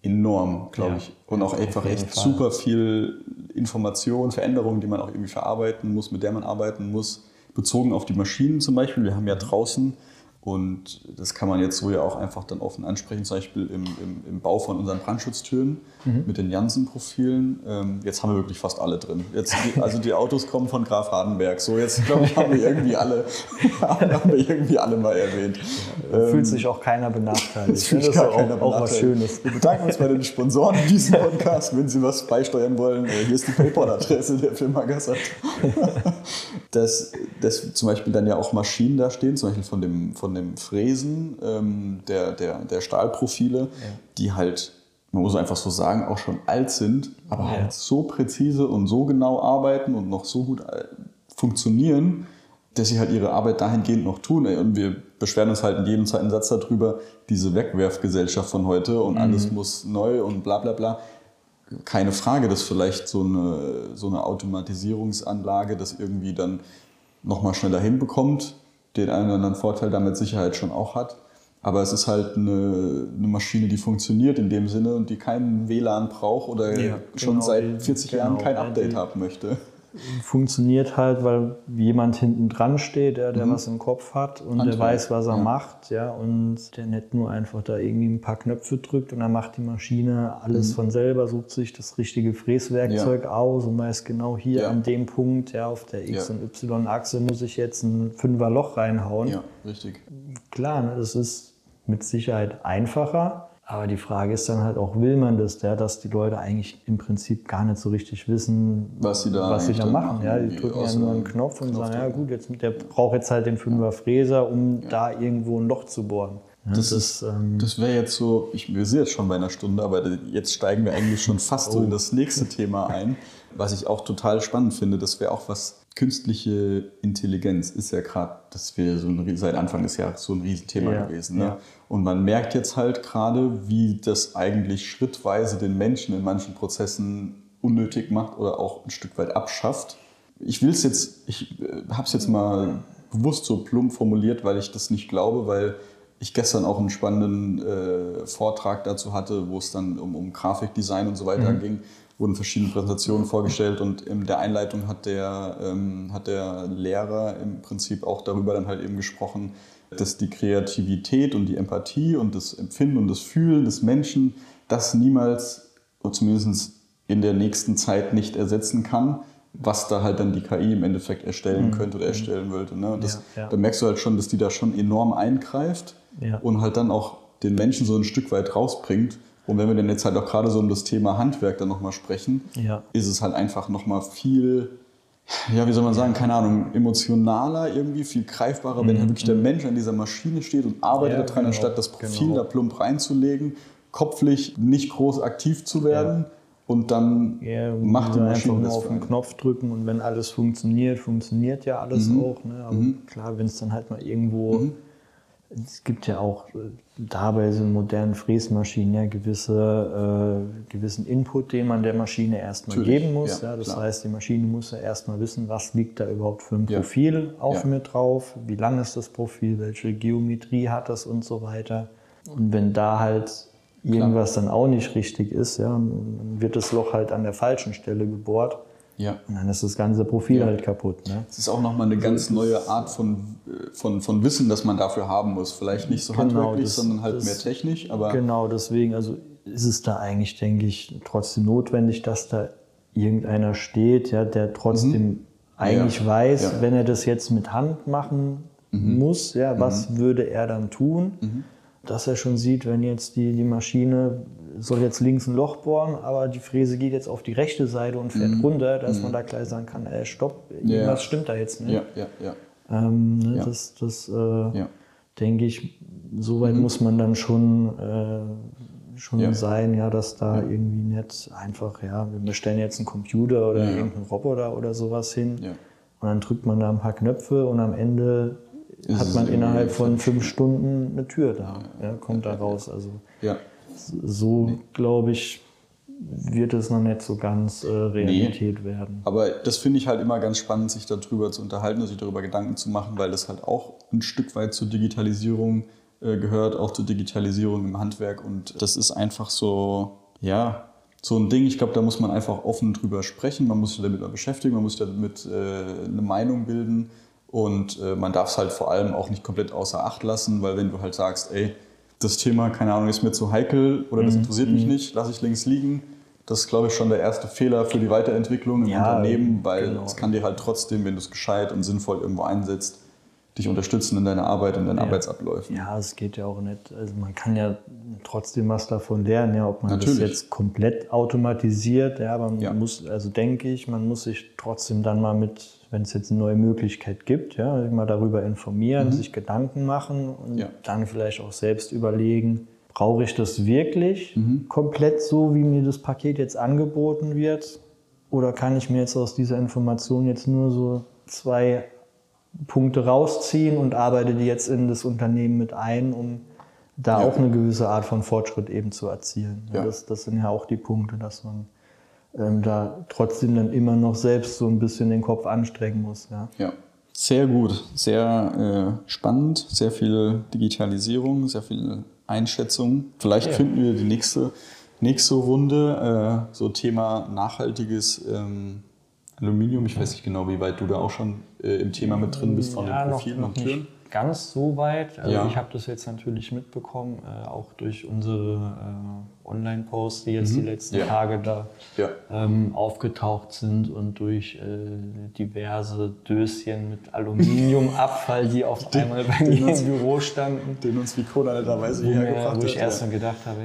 enorm, glaube ja, ich. Und auch einfach echt Fall. super viel Information, Veränderungen, die man auch irgendwie verarbeiten muss, mit der man arbeiten muss, bezogen auf die Maschinen zum Beispiel. Wir haben ja draußen und das kann man jetzt so ja auch einfach dann offen ansprechen, zum Beispiel im, im, im Bau von unseren Brandschutztüren mhm. mit den Janssen-Profilen. Ähm, jetzt haben wir wirklich fast alle drin. Jetzt, also die Autos kommen von Graf Hardenberg. So, jetzt glaube ich, haben wir irgendwie alle, haben wir irgendwie alle mal erwähnt. Ja, fühlt ähm, sich auch keiner benachteiligt. Fühlt das ist auch, keiner auch was Schönes. Wir bedanken uns bei den Sponsoren diesem Podcast. Wenn Sie was beisteuern wollen, äh, hier ist die PayPal-Adresse der Firma Gassert. dass, dass zum Beispiel dann ja auch Maschinen da stehen, zum Beispiel von dem, von von dem Fräsen ähm, der, der, der Stahlprofile, ja. die halt, man muss einfach so sagen, auch schon alt sind, aber ja. halt so präzise und so genau arbeiten und noch so gut äh, funktionieren, dass sie halt ihre Arbeit dahingehend noch tun. Und wir beschweren uns halt in jedem zweiten Satz darüber, diese Wegwerfgesellschaft von heute und mhm. alles muss neu und bla bla bla. Keine Frage, dass vielleicht so eine, so eine Automatisierungsanlage das irgendwie dann nochmal schneller hinbekommt, den einen oder anderen Vorteil damit Sicherheit schon auch hat. Aber es ist halt eine, eine, Maschine, die funktioniert in dem Sinne und die keinen WLAN braucht oder ja, schon genau, seit 40 genau, Jahren kein Update haben möchte funktioniert halt, weil jemand hinten dran steht, der, der mhm. was im Kopf hat und Handwerk. der weiß, was er ja. macht, ja, und der nicht nur einfach da irgendwie ein paar Knöpfe drückt und dann macht die Maschine alles mhm. von selber, sucht sich das richtige Fräswerkzeug ja. aus und weiß genau hier ja. an dem Punkt, ja, auf der X- und Y-Achse muss ich jetzt ein Fünfer Loch reinhauen. Ja, richtig. Klar, ne, das ist mit Sicherheit einfacher, aber die Frage ist dann halt auch, will man das, ja, dass die Leute eigentlich im Prinzip gar nicht so richtig wissen, was sie da, was sie da machen. machen. Ja, die drücken ja nur einen Knopf und Knopf sagen, ja gut, jetzt, der braucht jetzt halt den Fünfer Fräser, um ja. da irgendwo ein Loch zu bohren. Ja, das, das, ähm, das wäre jetzt so, ich, wir sind jetzt schon bei einer Stunde, aber jetzt steigen wir eigentlich schon fast oh. so in das nächste Thema ein, was ich auch total spannend finde. Das wäre auch was, künstliche Intelligenz ist ja gerade, das wäre so ein, seit Anfang des Jahres so ein Riesenthema ja, gewesen. Ne? Und man merkt jetzt halt gerade, wie das eigentlich schrittweise den Menschen in manchen Prozessen unnötig macht oder auch ein Stück weit abschafft. Ich will es jetzt, ich äh, habe es jetzt mal bewusst so plump formuliert, weil ich das nicht glaube, weil ich gestern auch einen spannenden äh, Vortrag dazu hatte, wo es dann um, um Grafikdesign und so weiter mhm. ging wurden verschiedene Präsentationen vorgestellt und in der Einleitung hat der, ähm, hat der Lehrer im Prinzip auch darüber dann halt eben gesprochen, dass die Kreativität und die Empathie und das Empfinden und das Fühlen des Menschen das niemals, oder zumindest in der nächsten Zeit nicht ersetzen kann, was da halt dann die KI im Endeffekt erstellen mhm. könnte oder erstellen würde. Ne? Und das, ja, ja. Da merkst du halt schon, dass die da schon enorm eingreift ja. und halt dann auch den Menschen so ein Stück weit rausbringt und wenn wir denn jetzt halt auch gerade so um das Thema Handwerk dann nochmal sprechen, ist es halt einfach nochmal viel, ja, wie soll man sagen, keine Ahnung, emotionaler irgendwie, viel greifbarer, mhm. wenn halt wirklich der Mensch an dieser Maschine steht und arbeitet ja, daran, genau, anstatt das Profil genau. da plump reinzulegen, kopflich nicht groß aktiv zu werden. Ja. Und dann ja, macht die Maschine einfach nur auf den Knopf drücken und wenn alles funktioniert, funktioniert ja alles mhm. auch. Ne? Aber mhm. klar, wenn es dann halt mal irgendwo mhm es gibt ja auch äh, da bei so modernen Fräsmaschinen ja gewisse, äh, gewissen Input, den man der Maschine erstmal geben muss. Ja, ja das klar. heißt, die Maschine muss ja erstmal wissen, was liegt da überhaupt für ein Profil ja. auch ja. mit drauf, wie lang ist das Profil, welche Geometrie hat das und so weiter. Und wenn da halt irgendwas klar. dann auch nicht richtig ist, ja, dann wird das Loch halt an der falschen Stelle gebohrt. Ja. Und dann ist das ganze Profil ja. halt kaputt. Ne? Es ist auch nochmal eine ganz neue Art von, von, von Wissen, das man dafür haben muss. Vielleicht nicht so genau, handwerklich, das, sondern halt das, mehr technisch. Aber genau, deswegen also ist es da eigentlich, denke ich, trotzdem notwendig, dass da irgendeiner steht, ja, der trotzdem mhm. eigentlich ja. weiß, ja. wenn er das jetzt mit Hand machen mhm. muss, ja, was mhm. würde er dann tun? Mhm. Dass er schon sieht, wenn jetzt die, die Maschine soll jetzt links ein Loch bohren, aber die Fräse geht jetzt auf die rechte Seite und fährt mm. runter, dass mm. man da gleich sagen kann, ey, stopp, irgendwas yeah. stimmt da jetzt nicht. Ja, ja, ja. Ähm, ne, ja. Das, das äh, ja. denke ich, so weit mhm. muss man dann schon, äh, schon ja. sein, ja, dass da irgendwie nicht einfach, ja, wir bestellen jetzt einen Computer oder irgendeinen Roboter oder sowas hin und dann drückt man da ein paar Knöpfe und am Ende Ist hat man innerhalb von fünf Stunden eine Tür da, ja, kommt da raus. Also ja so, nee. glaube ich, wird es noch nicht so ganz äh, Realität nee. werden. Aber das finde ich halt immer ganz spannend, sich darüber zu unterhalten, sich darüber Gedanken zu machen, weil das halt auch ein Stück weit zur Digitalisierung äh, gehört, auch zur Digitalisierung im Handwerk. Und das ist einfach so, ja, so ein Ding. Ich glaube, da muss man einfach offen drüber sprechen. Man muss sich damit mal beschäftigen, man muss sich damit äh, eine Meinung bilden. Und äh, man darf es halt vor allem auch nicht komplett außer Acht lassen, weil wenn du halt sagst, ey, das Thema, keine Ahnung, ist mir zu heikel oder das mhm. interessiert mich mhm. nicht, lasse ich links liegen. Das ist, glaube ich, schon der erste Fehler für die Weiterentwicklung im ja, Unternehmen, weil genau. es kann dir halt trotzdem, wenn du es gescheit und sinnvoll irgendwo einsetzt, dich unterstützen in deiner Arbeit und deinen ja. Arbeitsabläufen. Ja, es geht ja auch nicht. Also man kann ja trotzdem was davon lernen, ja, ob man Natürlich. das jetzt komplett automatisiert, ja, aber man Ja. muss, also denke ich, man muss sich trotzdem dann mal mit, wenn es jetzt eine neue Möglichkeit gibt, ja, mal darüber informieren, sich Gedanken machen und Mhm. Ja. dann vielleicht auch selbst überlegen, brauche ich das wirklich Mhm. komplett so, wie mir das Paket jetzt angeboten wird? Oder kann ich mir jetzt aus dieser Information jetzt nur so zwei Punkte rausziehen und arbeite die jetzt in das Unternehmen mit ein, um da Ja. auch eine gewisse Art von Fortschritt eben zu erzielen. Ja. Das, das sind ja auch die Punkte, dass man ähm, da trotzdem dann immer noch selbst so ein bisschen den Kopf anstrengen muss. Ja. Ja, sehr gut, sehr äh, spannend, sehr viel Digitalisierung, sehr viel Einschätzung. Vielleicht Ja. finden wir die nächste, nächste Runde, äh, so Thema nachhaltiges ähm, Aluminium. Ich weiß nicht genau, wie weit du da auch schon äh, im Thema mit drin bist von ja, den noch, Profilen noch und Türen. nicht ganz so weit. Also Ja. ich habe das jetzt natürlich mitbekommen, äh, auch durch unsere äh, Online-Posts, die jetzt die letzten Mhm. Ja. Tage da Ja. ähm, aufgetaucht sind und durch äh, diverse Döschen mit Aluminiumabfall, die auf einmal bei den mir im Büro standen. Den uns Vicona netterweise Wo, hierher wo ich hat. erst so gedacht habe,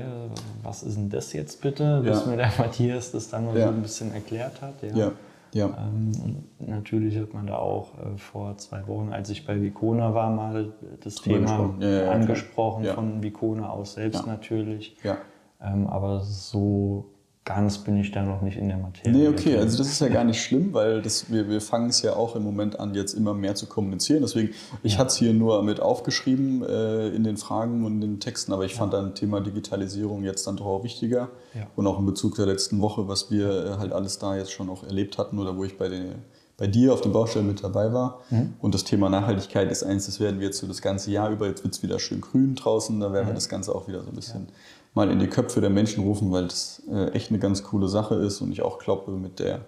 was ist denn das jetzt bitte? Bis mir der Matthias das dann mal so ein bisschen erklärt hat. Ja. Ja. Ähm, und natürlich hat man da auch äh, vor zwei Wochen, als ich bei Vicona war, mal das Thema gesprochen. Ja, ja, angesprochen von Vicona aus selbst natürlich. ja. Ähm, aber so ganz bin ich da noch nicht in der Materie. Nee, okay, also das ist ja gar nicht schlimm, weil das, wir, wir fangen es ja auch im Moment an, jetzt immer mehr zu kommunizieren. Deswegen, ich hatte es hier nur mit aufgeschrieben äh, in den Fragen und in den Texten, aber ich fand dann Thema Digitalisierung jetzt dann doch auch wichtiger. Ja. Und auch in Bezug der letzten Woche, was wir äh, halt alles da jetzt schon auch erlebt hatten oder wo ich bei, den, bei dir auf den Baustellen mit dabei war. Mhm. Und das Thema Nachhaltigkeit ist eins, das werden wir jetzt so das ganze Jahr über, jetzt wird es wieder schön grün draußen, da werden wir das Ganze auch wieder so ein bisschen mal in die Köpfe der Menschen rufen, weil das äh, echt eine ganz coole Sache ist und ich auch glaube, mit der,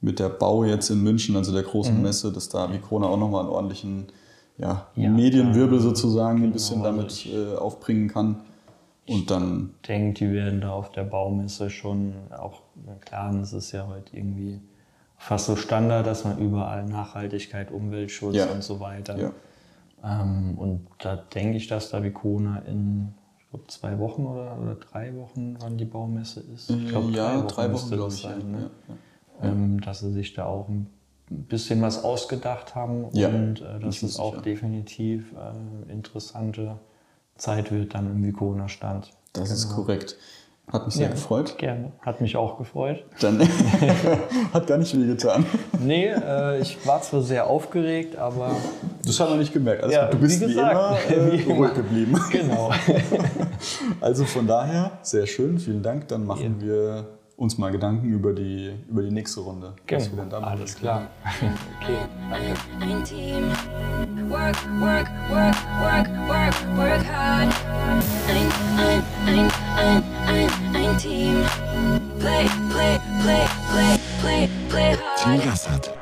mit der Bau jetzt in München, also der großen Messe, dass da Vicona auch nochmal einen ordentlichen ja, Ja, Medienwirbel sozusagen ein genau, bisschen also damit äh, aufbringen kann. Und dann, Ich denke, die werden da auf der Baumesse schon auch, klar, das ist ja heute irgendwie fast so Standard, dass man überall Nachhaltigkeit, Umweltschutz Ja. und so weiter. ja, Ähm, und da denke ich, dass da Vicona in ich glaub, zwei Wochen oder, oder drei Wochen, wann die Baumesse ist. Ich glaube, Äh, ja, drei Wochen, glaube ich. Sein, ne? ja, ähm, dass sie sich da auch ein bisschen was ausgedacht haben und äh, dass es auch definitiv äh, interessante Zeit wird dann im Vicona-Stand. Das ist korrekt. Hat mich sehr Ja. gefreut. Gerne. Hat mich auch gefreut. Dann hat gar nicht viel getan. Nee, äh, ich war zwar sehr aufgeregt, aber Das haben wir nicht gemerkt. Alles Ja. Du bist wie wie, gesagt, immer, äh, wie immer. ruhig geblieben. genau. Also von daher, sehr schön, vielen Dank. Dann machen Ja. wir uns mal Gedanken über die, über die nächste Runde. Was wir denn da machen. Alles klar. Okay, danke. Ein Team. Work, work, work, work, work, work hard. Ein, ein I'm, I'm, I'm team. Play, play, play, play, play, play hard.